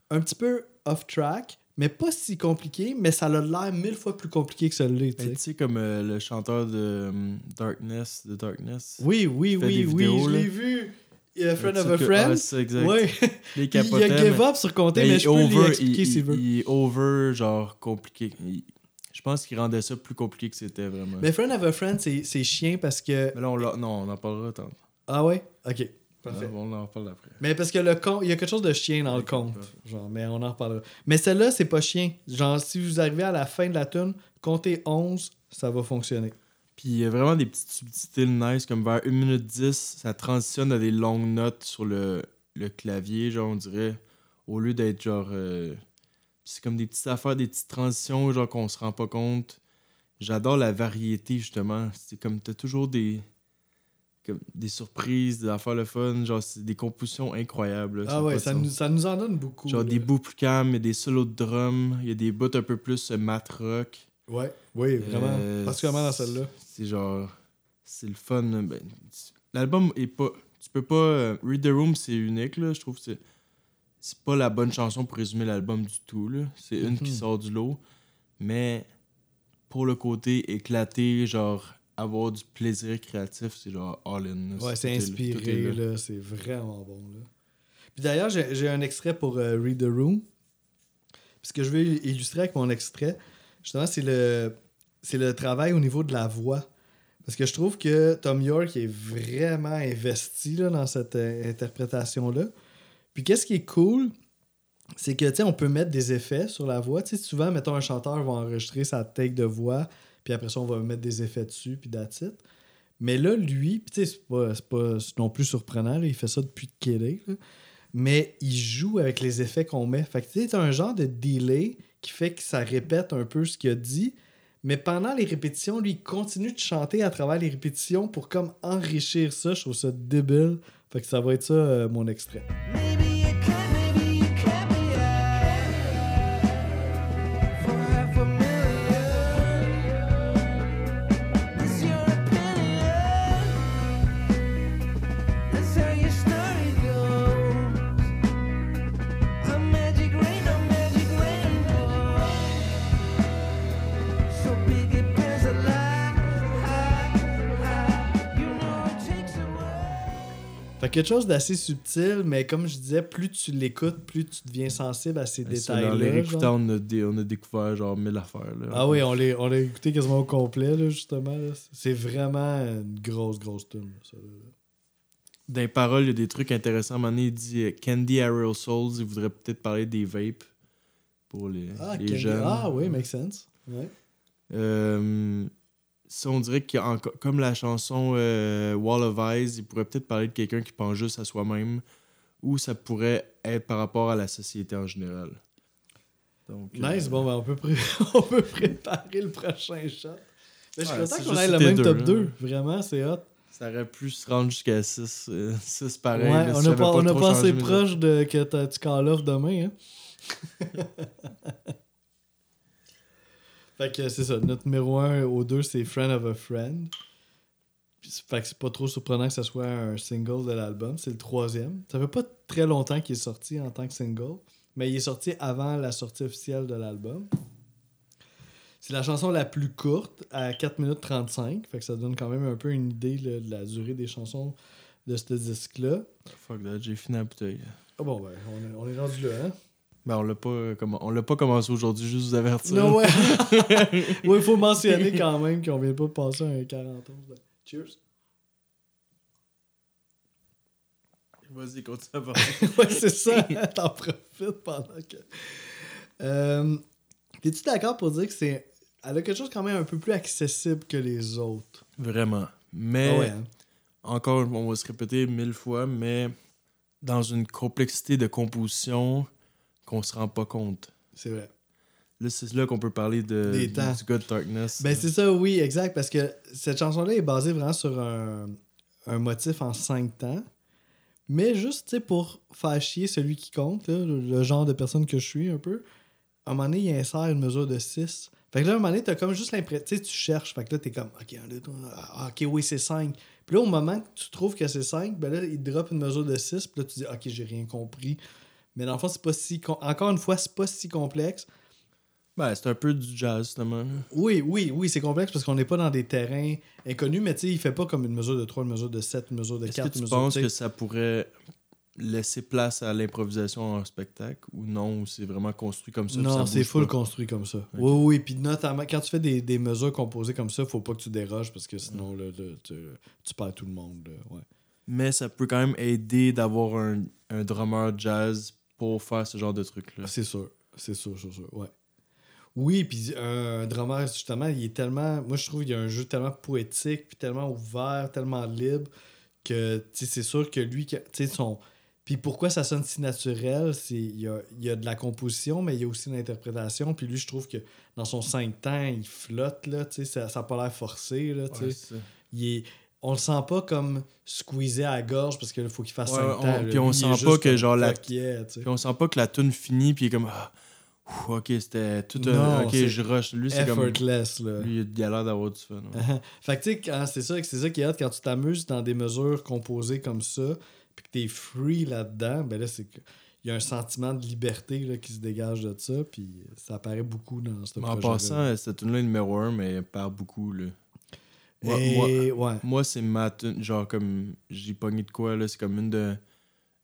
un petit peu off-track, mais pas si compliqué, mais ça a l'air mille fois plus compliqué que celui-là. tu sais. Comme euh, le chanteur de hum, Darkness, de Darkness? Oui, oui, oui, oui, vidéos, je l'ai vu. A friend of a friend. Ah, exact. Les Puis il capotait, a give up sur compter, mais mais, il je peux over, l'expliquer il, s'il veut. il- il est over, genre compliqué. Il- je pense qu'il rendait ça plus compliqué que c'était vraiment. Mais friend of a friend, c'est chiant parce que. Mais là, on non, on en parlera tantôt. Ah ouais? Ok. Parfait. On en parle après. Mais parce que le conte, il y a quelque chose de chien dans le conte. parfait. Genre, mais on en reparlera. Mais celle-là, c'est pas chien. Genre, si vous arrivez à la fin de la tune, comptez 11, ça va fonctionner. Puis il y a vraiment des petites subtilités nice, comme vers 1 minute 10, ça transitionne à des longues notes sur le, le clavier, genre on dirait, au lieu d'être genre. euh, c'est comme des petites affaires, des petites transitions, genre qu'on se rend pas compte. J'adore la variété, justement. C'est comme, t'as toujours des. Comme des surprises, des affaires le fun, genre c'est des compositions incroyables. là, Ah ouais, ça sens. nous, ça nous en donne beaucoup. Genre là. des bouts plus calmes, il y a des solos de drum, il y a des bouts un peu plus euh, mat rock. Ouais, oui, vraiment. Euh, particulièrement dans celle-là. C'est genre. C'est le fun. ben, L'album est pas. Tu peux pas. euh, Read the Room, c'est unique, là. Je trouve que c'est. Pas la bonne chanson pour résumer l'album du tout, là. C'est une qui Mhm. sort du lot. Mais pour le côté éclaté, genre avoir du plaisir créatif, c'est genre all-in. Ouais, c'est inspiré, là. C'est vraiment bon, là. Puis d'ailleurs, j'ai un extrait pour euh, Read the Room. Puis ce que je veux illustrer avec mon extrait, justement, c'est le, c'est le travail au niveau de la voix. Parce que je trouve que Tom York est vraiment investi là, dans cette euh, interprétation-là. Puis qu'est-ce qui est cool, c'est que, tu on peut mettre des effets sur la voix. Tu souvent, mettons, un chanteur va enregistrer sa take de voix, puis après ça, on va mettre des effets dessus, puis that's. Mais là, lui, tu c'est pas, pas non plus surprenant, il fait ça depuis est là. mais il joue avec les effets qu'on met. Fait que tu sais, un genre de delay qui fait que ça répète un peu ce qu'il a dit, mais pendant les répétitions, lui, il continue de chanter à travers les répétitions pour comme enrichir ça. Je trouve ça débile. Fait que ça va être ça, euh, mon extrait. Quelque chose d'assez subtil, mais comme je disais, plus tu l'écoutes, plus tu deviens sensible à ces détails-là. genre. réécoutants, on, on a découvert genre mille affaires. Là. Ah oui, on l'a écouté quasiment au complet, là, justement. C'est vraiment une grosse, grosse tune. Dans les paroles, il y a des trucs intéressants. À un moment donné, il dit euh, Candy Aerosols. Il voudrait peut-être parler des vapes pour les, Ah, les jeunes. ah oui, make sense. Ouais. Euh, ça, on dirait que comme la chanson euh, Wall of Eyes, il pourrait peut-être parler de quelqu'un qui pense juste à soi-même ou ça pourrait être par rapport à la société en général. Donc, Nice, euh, bon, ben, on, peut pré- on peut préparer le prochain shot. Mais je suis content qu'on ait le même deux, top là. 2. Vraiment, c'est hot. Ça aurait pu se rendre jusqu'à 6. 6 pareil. ouais, là, on si a, j'avais pas, on a changé mes proche de que tu call off demain. Hein? fait que c'est ça. Notre numéro 1 au 2, c'est Friend of a Friend. Fait que c'est pas trop surprenant que ce soit un single de l'album. C'est le troisième. Ça fait pas très longtemps qu'il est sorti en tant que single, mais il est sorti avant la sortie officielle de l'album. C'est la chanson la plus courte, à 4 minutes 35. Fait que ça donne quand même un peu une idée là, de la durée des chansons de ce disque-là. Fuck that, j'ai fini la bouteille. Ah bon, ben, on est, on est rendu là, hein? Ben, on l'a pas, euh, comm- on l'a pas commencé aujourd'hui, juste vous avertir. Non, ouais. il faut mentionner quand même qu'on vient pas de passer un 41. là. Cheers. Vas-y, continue à parler. ouais, c'est ça. T'en profites pendant que. Euh, T'es-tu d'accord pour dire que c'est. Elle a quelque chose quand même un peu plus accessible que les autres? Vraiment. Mais, ouais, hein? encore, on va se répéter mille fois, mais dans une complexité de composition qu'on se rend pas compte. C'est vrai. Là, c'est là qu'on peut parler de, Des temps. du God Darkness. Ben, c'est ça, oui, exact. Parce que cette chanson-là est basée vraiment sur un, un motif en cinq temps. Mais juste, pour faire chier celui qui compte, là, le, le genre de personne que je suis un peu, à un moment donné, il insère une mesure de 6. Fait que là, à un moment donné, t'as comme juste l'impression. Tu sais, tu cherches. Fait que là, t'es comme, OK, un, deux, trois, ah, OK, oui, c'est 5. Puis là, au moment que tu trouves que c'est 5, ben là, il drop une mesure de 6. Puis là, tu dis, OK, j'ai rien compris. Mais dans le fond, c'est pas si. Encore une fois, c'est pas si complexe. Ben, c'est un peu du jazz, justement. Oui, oui, oui, c'est complexe parce qu'on n'est pas dans des terrains inconnus, mais tu sais, il fait pas comme une mesure de 3, une mesure de 7, une mesure de Est-ce 4, que tu une mesure que ça pourrait laisser place à l'improvisation en spectacle ou non, ou c'est vraiment construit comme ça? Non, c'est full pas? construit comme ça. Oui, oui, puis notamment, quand tu fais des, des mesures composées comme ça, faut pas que tu déroges parce que sinon, là, là, tu, tu perds tout le monde. là, ouais. Mais ça peut quand même aider d'avoir un, un drummer jazz pour faire ce genre de truc-là. C'est sûr, c'est sûr, c'est sûr, ouais. Oui, puis un drummer, justement, il est tellement. Moi, je trouve qu'il y a un jeu tellement poétique, puis tellement ouvert, tellement libre, que c'est sûr que lui, tu sais, son. Puis pourquoi ça sonne si naturel, c'est il y a, il y a de la composition, mais il y a aussi l'interprétation. Puis lui, je trouve que dans son 5 temps, il flotte, là, tu sais, ça n'a pas l'air forcé, là, tu sais. Ouais. Il est- on le sent pas comme squeezé à la gorge parce qu'il faut qu'il fasse Ouais, 5 on- temps. puis on sent pas que, genre, la-. Puis on sent pas que la tune finit, puis il est comme. Ah, ouf, ok, c'était tout un. Non, ok, je rush. Lui, c'est comme. Effortless, là. Lui, il a l'air d'avoir du fun. ouais. Fait que tu sais, c'est ça, c'est ça qui est hot, quand tu t'amuses dans des mesures composées comme ça, puis que t'es free là-dedans, ben là, c'est que. Il y a un sentiment de liberté là, qui se dégage de ça, puis ça apparaît beaucoup dans ce Mais en projet passant, cette tune-là est numéro 1, mais elle perd beaucoup. Là. Moi, Et moi, ouais. moi, c'est ma tune. Genre, comme. J'ai pogné de quoi, là. C'est comme une de.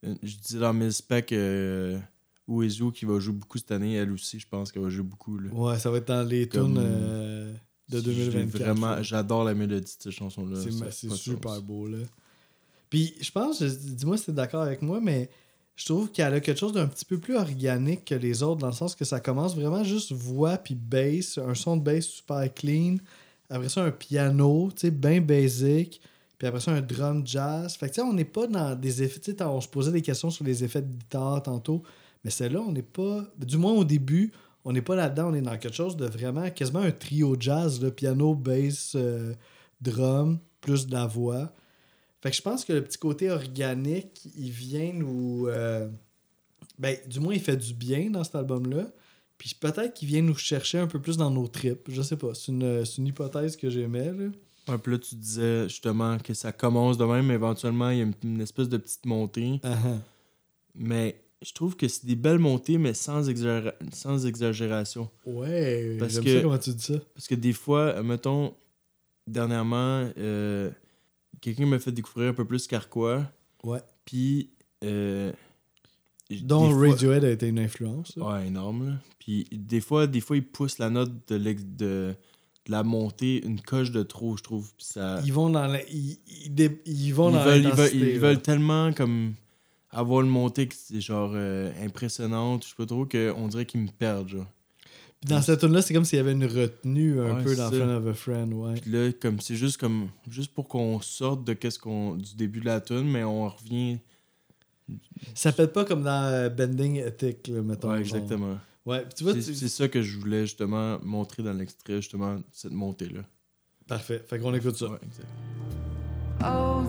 une- je disais dans mes specs. Euh, Uezu qui va jouer beaucoup cette année, elle aussi, je pense qu'elle va jouer beaucoup. Là. Ouais, ça va être dans les tunes euh, de J'ai 2024. Vraiment, j'adore la mélodie de cette chanson-là. C'est super beau, là. Puis je pense, dis-moi si t'es d'accord avec moi, mais je trouve qu'elle a quelque chose d'un petit peu plus organique que les autres, dans le sens que ça commence vraiment juste voix puis bass, un son de bass super clean. Après ça, un piano, tu sais, bien basic. Puis après ça, un drum jazz. Fait que tu sais, on n'est pas dans des effets. Tu sais, on se posait des questions sur les effets de guitare tantôt. Mais celle-là, on n'est pas. Du moins au début, on n'est pas là-dedans. On est dans quelque chose de vraiment quasiment un trio jazz, là, piano, bass, euh, drum, plus de la voix. Fait que je pense que le petit côté organique, il vient nous. euh, ben, du moins, il fait du bien dans cet album-là. Puis peut-être qu'il vient nous chercher un peu plus dans nos tripes. Je sais pas. C'est une, une hypothèse que j'aimais. Là. Ouais, puis là, tu disais justement que ça commence de même, mais éventuellement, il y a une, une espèce de petite montée. Uh-huh. Mais je trouve que c'est des belles montées, mais sans, exagéra- sans exagération. Ouais, Parce que- ça comment tu dis ça. Parce que des fois, mettons, dernièrement, euh, quelqu'un m'a fait découvrir un peu plus Carquois. Ouais. Puis. Euh, des fois- Radiohead a été une influence. là. Ouais, énorme. Là. Puis des fois, des fois, ils poussent la note de, l'ex- de, de la montée une coche de trop, je trouve. Puis ça. Ils vont dans la- ils, ils dé- ils vont ils dans veulent, ils, veulent, ils tellement comme avoir une montée qui est genre euh, impressionnante, je sais pas trop, qu'on dirait qu'ils me perdent. Genre. Puis dans cette tune là c'est comme s'il y avait une retenue un Ouais, peu c'est dans. Friend of a Friend, ouais. Puis là, comme c'est juste comme juste pour qu'on sorte de qu'est-ce qu'on du début de la tune, mais on revient. Ça pète pas comme dans euh, Bending Ethic, là, mettons. Ouais, genre. exactement. Ouais, puis tu vois, C'est tu- c'est ça que je voulais justement montrer dans l'extrait, justement, cette montée-là. Parfait. Fait qu'on écoute ça. Ouais, exact. Oh,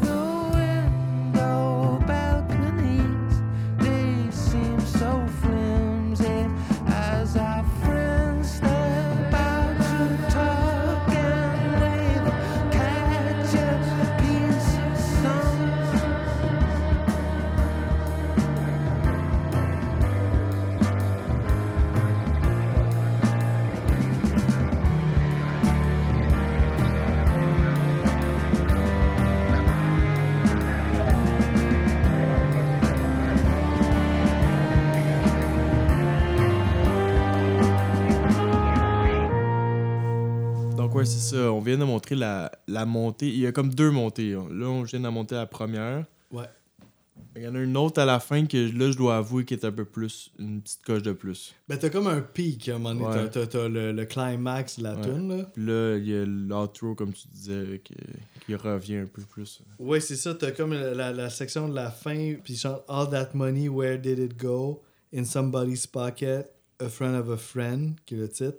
montrer la, la montée. Il y a comme deux montées. Là, on vient de monter la première. Ouais. Il y en a une autre à la fin que là, je dois avouer qui est un peu plus, une petite coche de plus. Ben, t'as comme un pic à un moment donné. Ouais. T'as- T'as t'as le, le climax de la Ouais. tune, là. Puis là, il y a l'outro, comme tu disais, qui, qui revient un peu plus. Ouais, c'est ça. T'as comme la, la- la section de la fin, puis il chante All that money, where did it go? In somebody's pocket, a friend of a friend, qui est le titre.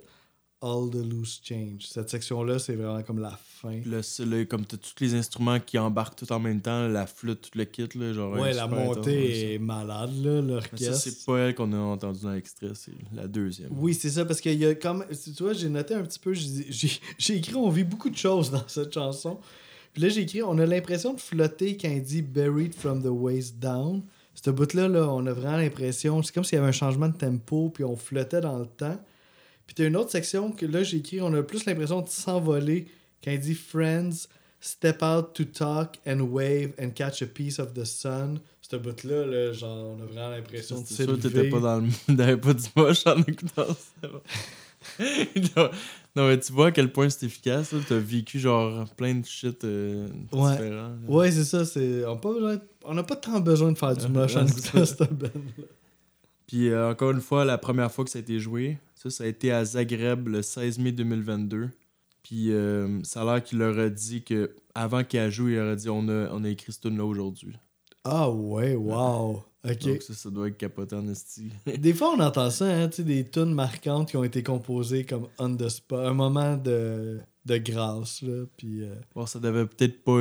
All the loose change. Cette section-là, c'est vraiment comme la fin. Là, c'est là, comme t'as tous les instruments qui embarquent tout en même temps, la flûte, tout le kit, là, genre. Ouais, la montée est malade, là, l'orchestre. c'est pas elle qu'on a entendu dans l'extrait, c'est la deuxième. Oui, c'est ça, parce qu'il y a comme. Tu vois, j'ai noté un petit peu, j'ai écrit on vit beaucoup de choses dans cette chanson. Puis là, j'ai écrit on a l'impression de flotter quand il dit buried from the waist down. Ce bout-là, là, on a vraiment l'impression. C'est comme s'il y avait un changement de tempo, puis on flottait dans le temps. Puis t'as une autre section que là, j'ai écrit on a plus l'impression de s'envoler quand il dit friends. Step out to talk and wave and catch a piece of the sun. Ce bout-là, là, genre, on a vraiment l'impression de C'est sûr que t'étais s'élever. pas dans le pas du moche en écoutant ça. non, mais tu vois à quel point c'est efficace. T'as vécu genre plein de shit euh, Ouais. différents. là. Ouais, c'est ça. C'est... On n'a pas, besoin- tant besoin de faire du moche en écoutant cette band Puis euh, encore une fois, la première fois que ça a été joué, ça, ça a été à Zagreb le 16 mai 2022. Puis euh, ça a l'air qu'il leur a dit que avant qu'il a joué, il leur a dit on a, on a écrit ce tune là aujourd'hui. Ah ouais, wow. Ok. Donc ça, ça doit être capoté en esti. Des fois, on entend ça, hein, tu des tunes marquantes qui ont été composées comme on the spot, un moment de, de grâce, là, puis... euh, bon, ça devait peut-être pas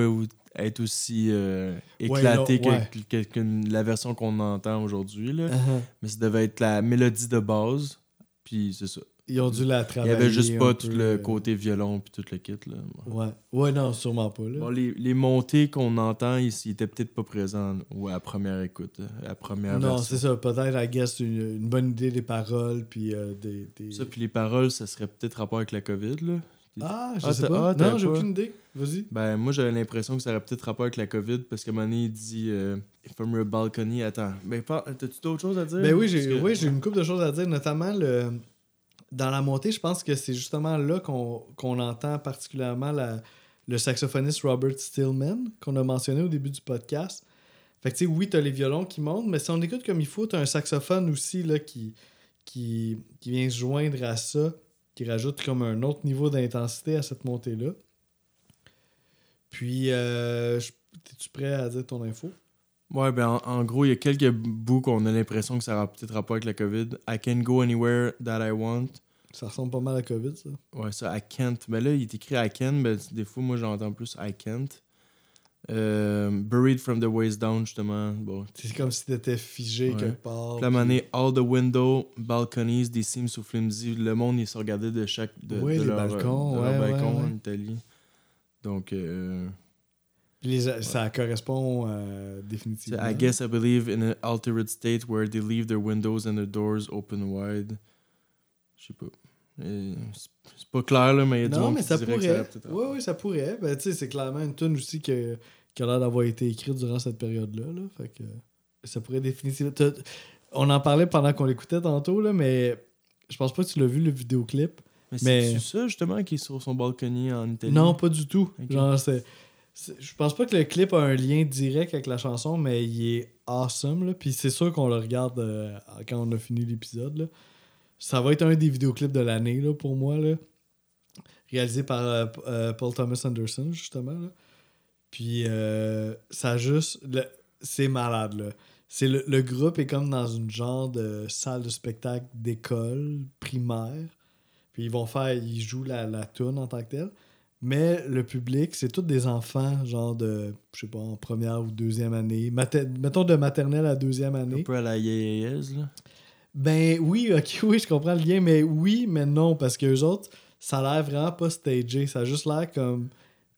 être aussi euh, Ouais, éclaté ouais. que, que- que la version qu'on entend aujourd'hui. là. uh-huh. Mais ça devait être la mélodie de base. Puis c'est ça. Ils ont dû la Il y travailler avait juste pas tout peu, le euh, côté violon puis tout le kit. Là. Ouais. Ouais, non, sûrement pas, là. Bon, les, les montées qu'on entend, ils, ils étaient peut-être pas présents ouais, à première écoute, à première non, c'est ça. Peut-être, I guess, une, une bonne idée des paroles, puis euh, des... des- Ça, puis les paroles, ça serait peut-être rapport avec la COVID. Là. Ah, je Ah, sais pas. ah, non, j'ai aucune idée. Vas-y. Ben, moi, j'avais l'impression que ça aurait peut-être rapport avec la COVID parce qu'à un moment donné, il dit euh, From your balcony. Attends, ben, t'as-tu d'autres choses à dire? Ben oui, j'ai que- oui, une couple de choses à dire, notamment le dans la montée, je pense que c'est justement là qu'on qu'on entend particulièrement la- le saxophoniste Robert Stillman, qu'on a mentionné au début du podcast. Fait que tu sais, oui, t'as les violons qui montent, mais si on écoute comme il faut, t'as un saxophone aussi là, qui, qui, qui vient se joindre à ça, qui rajoute comme un autre niveau d'intensité à cette montée-là. Puis, euh, t'es-tu prêt à dire ton info? Ouais, ben en, en gros, il y a quelques bouts qu'on a l'impression que ça aura peut-être rapport avec la COVID. I can go anywhere that I want. Ça ressemble pas mal à la COVID, ça. Ouais, ça, I can't. Mais là, il est écrit I can, mais des fois, moi, j'entends plus I can't. Euh, buried from the waist down, justement. Bon. C'est comme si t'étais figé Ouais. quelque part. Puis donné, all the window balconies, they seem so flimsy. Le monde, il se regardait de chaque. De, Oui, de les leur, balcons, de leur ouais, balcon en Italie. Donc, euh, Ça correspond euh, définitivement. I guess I believe in an altered state where they leave their windows and their doors open wide. Je sais pas. Euh, c'est, pas clair, là, mais il y a du Non, monde mais qui ça que pourrait. Oui, oui, ça pourrait. Ben, tu sais, c'est clairement une tune aussi qui a l'air d'avoir été écrite durant cette période-là. Là. Fait que ça pourrait définitivement. On en parlait pendant qu'on l'écoutait tantôt, là, mais je pense pas que tu l'as vu, le vidéoclip. Mais, Mais- c'est ça, justement, qui est sur son balconier en Italie? Non, pas du tout. Ok. Genre, c'est. Je pense pas que le clip a un lien direct avec la chanson, mais il est awesome. Là. Puis c'est sûr qu'on le regarde euh, quand on a fini l'épisode. Ça va être un des vidéoclips de l'année pour moi. Là. Réalisé par euh, euh, Paul Thomas Anderson, justement. là. Puis ça juste. C'est malade. Là. Le, le groupe est comme dans une genre de salle de spectacle d'école primaire. Puis ils vont faire. Ils jouent la, la tune en tant que telle. Mais le public, c'est tous des enfants, genre de, je sais pas, en première ou deuxième année. Mater- mettons de maternelle à deuxième Un année. peu à la là. Ben oui, ok, oui, je comprends le lien, mais oui, mais non, parce que les autres, ça a l'air vraiment pas stagé. Ça a juste l'air comme.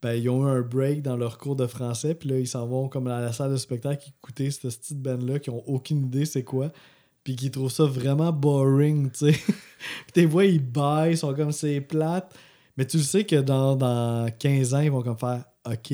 Ben, ils ont eu un break dans leur cours de français, puis là, ils s'en vont comme à la salle de spectacle écouter cette petite band-là qui ont aucune idée c'est quoi, puis qui trouvent ça vraiment boring, tu sais. puis tes voix, ils baillent, ils sont comme c'est plate. Mais tu le sais que dans, dans 15 ans, ils vont comme faire OK,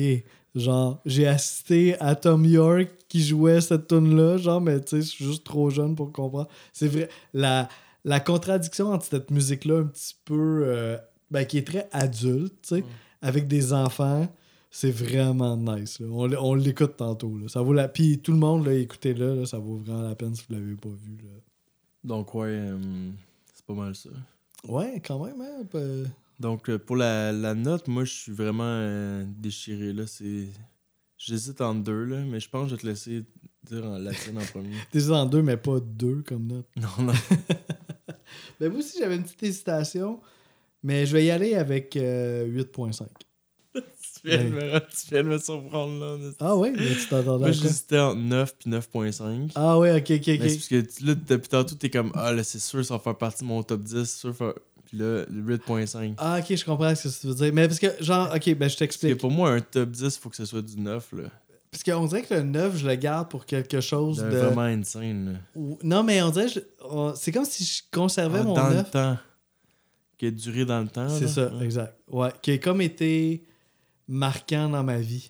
genre, j'ai assisté à Tom York qui jouait cette tune-là, genre, mais tu sais, je suis juste trop jeune pour comprendre. C'est vrai, la, la contradiction entre cette musique-là un petit peu euh, ben, qui est très adulte, tu sais, Ouais. avec des enfants. C'est vraiment nice. là. On, on l'écoute tantôt. Là. Ça vaut la... Puis tout le monde, là, écoutez-le. là, ça vaut vraiment la peine si vous l'avez pas vu. Là. Donc, ouais, euh, c'est pas mal ça. Ouais, quand même. Hein? Donc, euh, pour la, la note, moi, je suis vraiment euh, déchiré. là. C'est... J'hésite entre deux, là, mais je pense que je vais te laisser dire en, la tienne en premier. T'es en deux, mais pas deux comme note. Non, non. Ben, moi aussi, j'avais une petite hésitation. Mais je vais y aller avec euh, 8.5. tu, viens de me, tu viens de me surprendre, là. Ah ouais? Mais tu t'attendais Moi, j'hésitais entre 9 puis 9.5. Ah ouais, ok, ok, ok. Mais parce que là, depuis tantôt, t'es comme, ah là, c'est sûr, ça va faire partie de mon top 10. c'est sûr, faire- Puis là, le 8.5. Ah, ok, je comprends ce que tu veux dire. Mais parce que, genre, ok, ben je Parce que t'explique. pour moi, un top 10, il faut que ce soit du 9. Là. Parce qu'on dirait que le 9, je le garde pour quelque chose de. Vraiment insane. Là. Ou- Non, mais on dirait, je- on- c'est comme si je conservais Ah, mon dans 9. le temps. Qui a duré dans le temps. C'est ça, Ouais. exact. Ouais, qui a comme été marquant dans ma vie.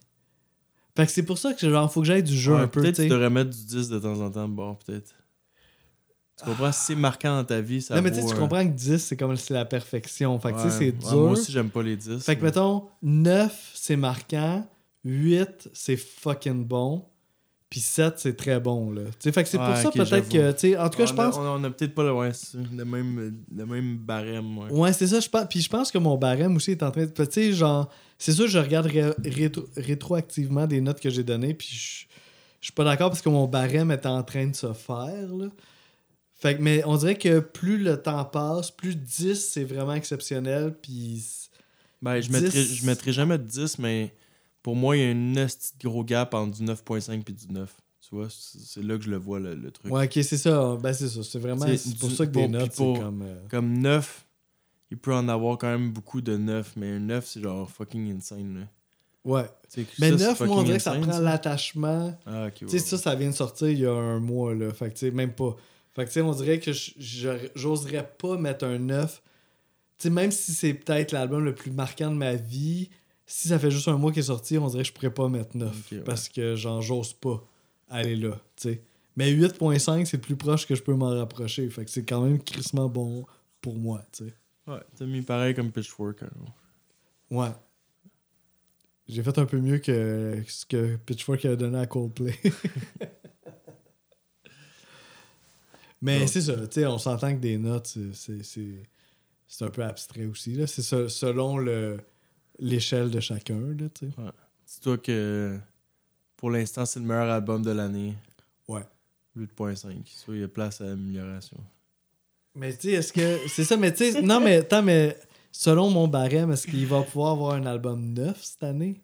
Fait que c'est pour ça que genre faut que j'aille du jeu Ouais, un peu, Peut-être tu devrais mettre du 10 de temps en temps. Bon, peut-être. Tu comprends? Si c'est marquant dans ta vie, ça Non, mais tu sais, tu un- comprends que 10, c'est comme c'est la perfection. Fait que tu sais, c'est dur. moi aussi, j'aime pas les 10. Fait que mettons, 9, c'est marquant. 8, c'est fucking bon. Puis 7, c'est très bon, là. Tu sais, fait que c'est pour ça peut-être que, en tout cas, je pense... On a, a peut-être pas le, ouais, le, même, le même barème. Ouais. Ouais, c'est ça, je pense. Puis je pense que mon barème aussi est en train de. Tu sais, genre, c'est sûr, je regarde ré- rétro- rétroactivement des notes que j'ai données, puis je je suis pas d'accord parce que mon barème est en train de se faire, là. Fait que, mais on dirait que plus le temps passe, plus 10, c'est vraiment exceptionnel, puis. Ben, je 10. mettrais, je mettrais jamais de 10, mais pour moi, il y a un gros gap entre du 9.5 et du 9. Tu vois, c'est là que je le vois, le, le truc. Ouais, ok, c'est ça. Ben, c'est ça. C'est vraiment. C'est pour du- ça que des notes, pour- comme. euh, Comme 9, il peut en avoir quand même beaucoup de 9, mais un 9, c'est genre fucking insane. Là. Ouais. Mais ça, c'est 9, moi, on dirait que ça prend l'attachement. Ah, ouais, Tu sais, ça, ça vient de sortir il y a un mois, là. Fait que, tu sais, même pas. Fait que, tu sais, on dirait que j'oserais pas mettre un 9. Tu sais, même si c'est peut-être l'album le plus marquant de ma vie, si ça fait juste un mois qu'il est sorti, on dirait que je pourrais pas mettre 9. Ok, ouais. Parce que, genre, j'ose pas aller là, tu sais. Mais 8.5, c'est le plus proche que je peux m'en rapprocher. Fait que c'est quand même crissement bon pour moi, tu sais. Ouais, t'as mis pareil comme Pitchfork. hein. Ouais. J'ai fait un peu mieux que ce que Pitchfork a donné à Coldplay. Mais c'est ça, tu sais, on s'entend que des notes, c'est- un peu abstrait aussi. C'est se- selon le l'échelle de chacun, là, tu sais. Dis-toi que pour l'instant, c'est le meilleur album de l'année. Ouais. 8.5. Ça, il y a place à amélioration. Mais tu sais, est-ce que. C'est ça, mais tu sais, non, mais attends, mais selon mon barème, est-ce qu'il va pouvoir avoir un album neuf cette année?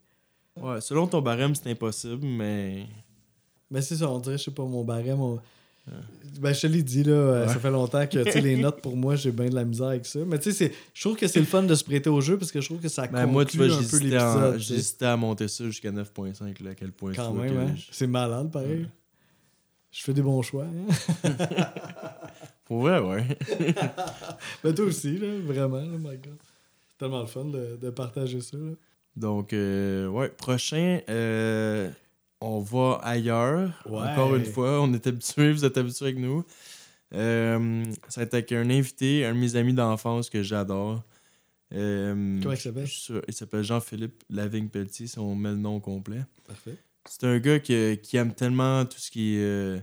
Ouais, selon ton barème, c'est impossible, mais. Mais c'est ça, on dirait, je sais pas, mon barème. on- Ben, je te l'ai dit, là, euh, ça fait longtemps que les notes, pour moi, j'ai bien de la misère avec ça. Mais tu sais, je trouve que c'est le fun de se prêter au jeu parce que je trouve que ça Ben, moi, tu conclut vois, un peu l'épisode. j'hésitais à monter ça jusqu'à 9.5, là, à quel point Quand même, hein? je- C'est malade, pareil. Je fais des bons choix. Hein? Pour vrai, ouais. Ben, toi aussi, là, vraiment, là, my God. C'est tellement le fun de, de partager ça. là. Donc, euh, ouais, prochain, euh, on va ailleurs. Ouais. Encore une fois, on est habitués, vous êtes habitués avec nous. Euh, ça va être avec un invité, un de mes amis d'enfance que j'adore. Euh, Comment il s'appelle? Il s'appelle Jean-Philippe Lavigne-Pelletier, si on met le nom complet. Parfait. C'est un gars que- qui aime tellement tout ce qui est euh,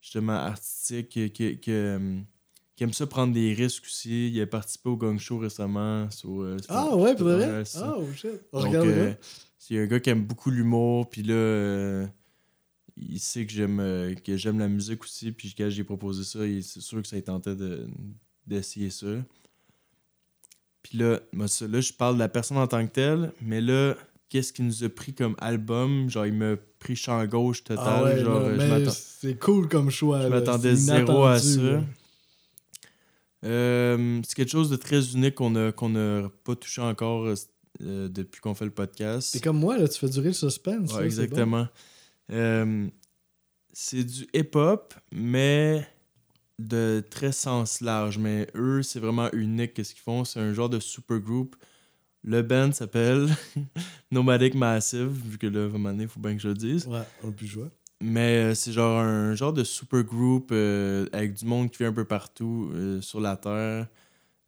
justement artistique, que- que- que, qui aime ça prendre des risques aussi. Il a participé au Gong Show récemment. sur, euh, Ah ouais, pour vrai? Ah, oh shit. On euh, c'est un gars qui aime beaucoup l'humour, puis là, euh, il sait que j'aime euh, que j'aime la musique aussi, puis quand j'ai proposé ça, il- c'est sûr que ça lui tentait de- d'essayer ça. Puis là, moi, ça, là, je parle de la personne en tant que telle, mais là, qu'est-ce qu'il nous a pris comme album? Genre, il m'a pris champ gauche total. Ah ouais, genre, euh, je c'est cool comme choix. je là. m'attendais zéro à ça. Euh, c'est quelque chose de très unique qu'on a qu'on n'a pas touché encore euh, depuis qu'on fait le podcast. C'est comme moi, là, tu fais durer le suspense. Ouais, là, c'est exactement. Euh, c'est du hip-hop, mais de très sens large. Mais eux, c'est vraiment unique. Qu'est-ce qu'ils font? C'est un genre de super groupe. Le band s'appelle Nomadic Massive, vu que là, à un moment donné, il faut bien que je le dise. Ouais, on plus jouer. Mais euh, c'est genre un genre de super groupe euh, avec du monde qui vient un peu partout sur la Terre.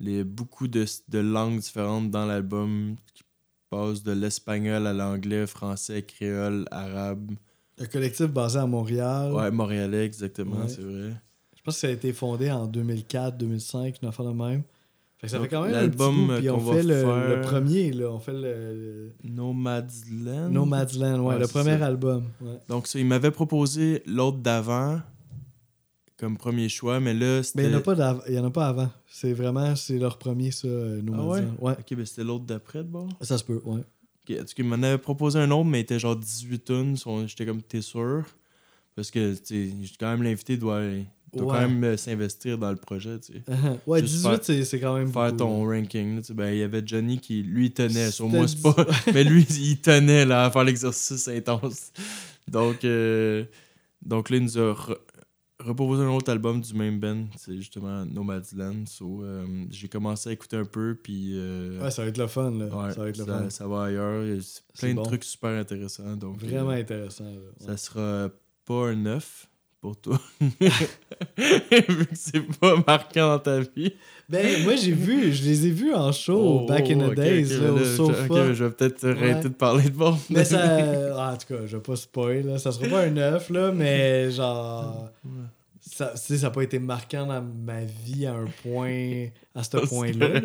Les, beaucoup de, de langues différentes dans l'album qui passent de l'espagnol à l'anglais, français, créole, arabe. Le collectif basé à Montréal. Ouais, montréalais, exactement, Ouais. c'est vrai. Je pense que ça a été fondé en 2004, 2005, une affaire de même. Fait que ça Donc, fait quand même un petit l'album, bout, puis on fait le, faire- le premier, là. On fait le, Nomadland. Nomadland, ouais, Ouais, le premier ça. album. Ouais. Donc, ça, il m'avait proposé l'autre d'avant comme premier choix, mais là, c'était. Mais il n'y en, a pas en a avant. C'est vraiment, c'est leur premier, ça, euh, Ah ouais? Ouais? Ok, ben c'était l'autre d'après, de bord. Ça se peut, ouais. Ok, en tout cas, il m'en avait proposé un autre, mais il était genre 18 tonnes. J'étais comme, t'es sûr? Parce que, tu sais, quand même, l'invité doit, doit Ouais. quand même euh, s'investir dans le projet, tu sais. ouais, Juste 18, faire- c'est, quand même. Faire beaucoup, ton ranking, tu sais, ben, il y avait Johnny qui, lui, tenait. Sur moi, c'est pas. mais lui, il tenait, là, à faire l'exercice intense. Donc, euh, donc là, il nous a re- reproposé un autre album du même band, c'est justement Nomadland. So, euh, j'ai commencé à écouter un peu, puis. euh, Ouais, ça va être le fun, là. Ouais, ça va être le ça, fun. ça va ailleurs. Il y a plein de bon. trucs super intéressants. Donc, Vraiment euh, intéressant, là. Ouais. ça sera pas un 9 pour toi. Vu que c'est pas marquant dans ta vie. Ben, moi, j'ai vu, je les ai vus en show Oh, back in the days, ok, là, au sofa. ok, je vais peut-être arrêter Ouais. de parler de bon. Mais ça. ah, en tout cas, je vais pas spoil, là. Ça sera pas un 9, là, mais genre. Ça, ça n'a pas été marquant dans ma vie à un point. à ce point-là. là.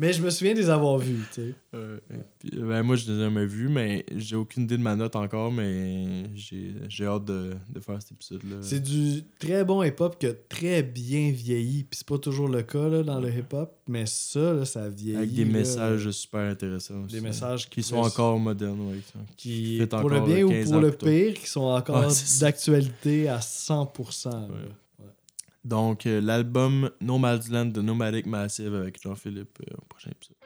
Mais je me souviens de les avoir vus, tu sais. Euh, puis, ben, moi, je les ai jamais vus, mais j'ai aucune idée de ma note encore, mais j'ai j'ai hâte de, de faire cet épisode-là. C'est du très bon hip-hop qui a très bien vieilli. Puis c'est pas toujours le cas là, dans le hip-hop, mais ça, là, ça vieillit. Avec des là, messages super intéressants aussi. Des messages qui sont encore modernes, ouais. qui, pour le bien ou 15 pour le pire, qui sont encore Ouais, d'actualité à 100%. là. Donc, euh, l'album Nomadland de Nomadic Massive avec Jean-Philippe euh, au prochain épisode.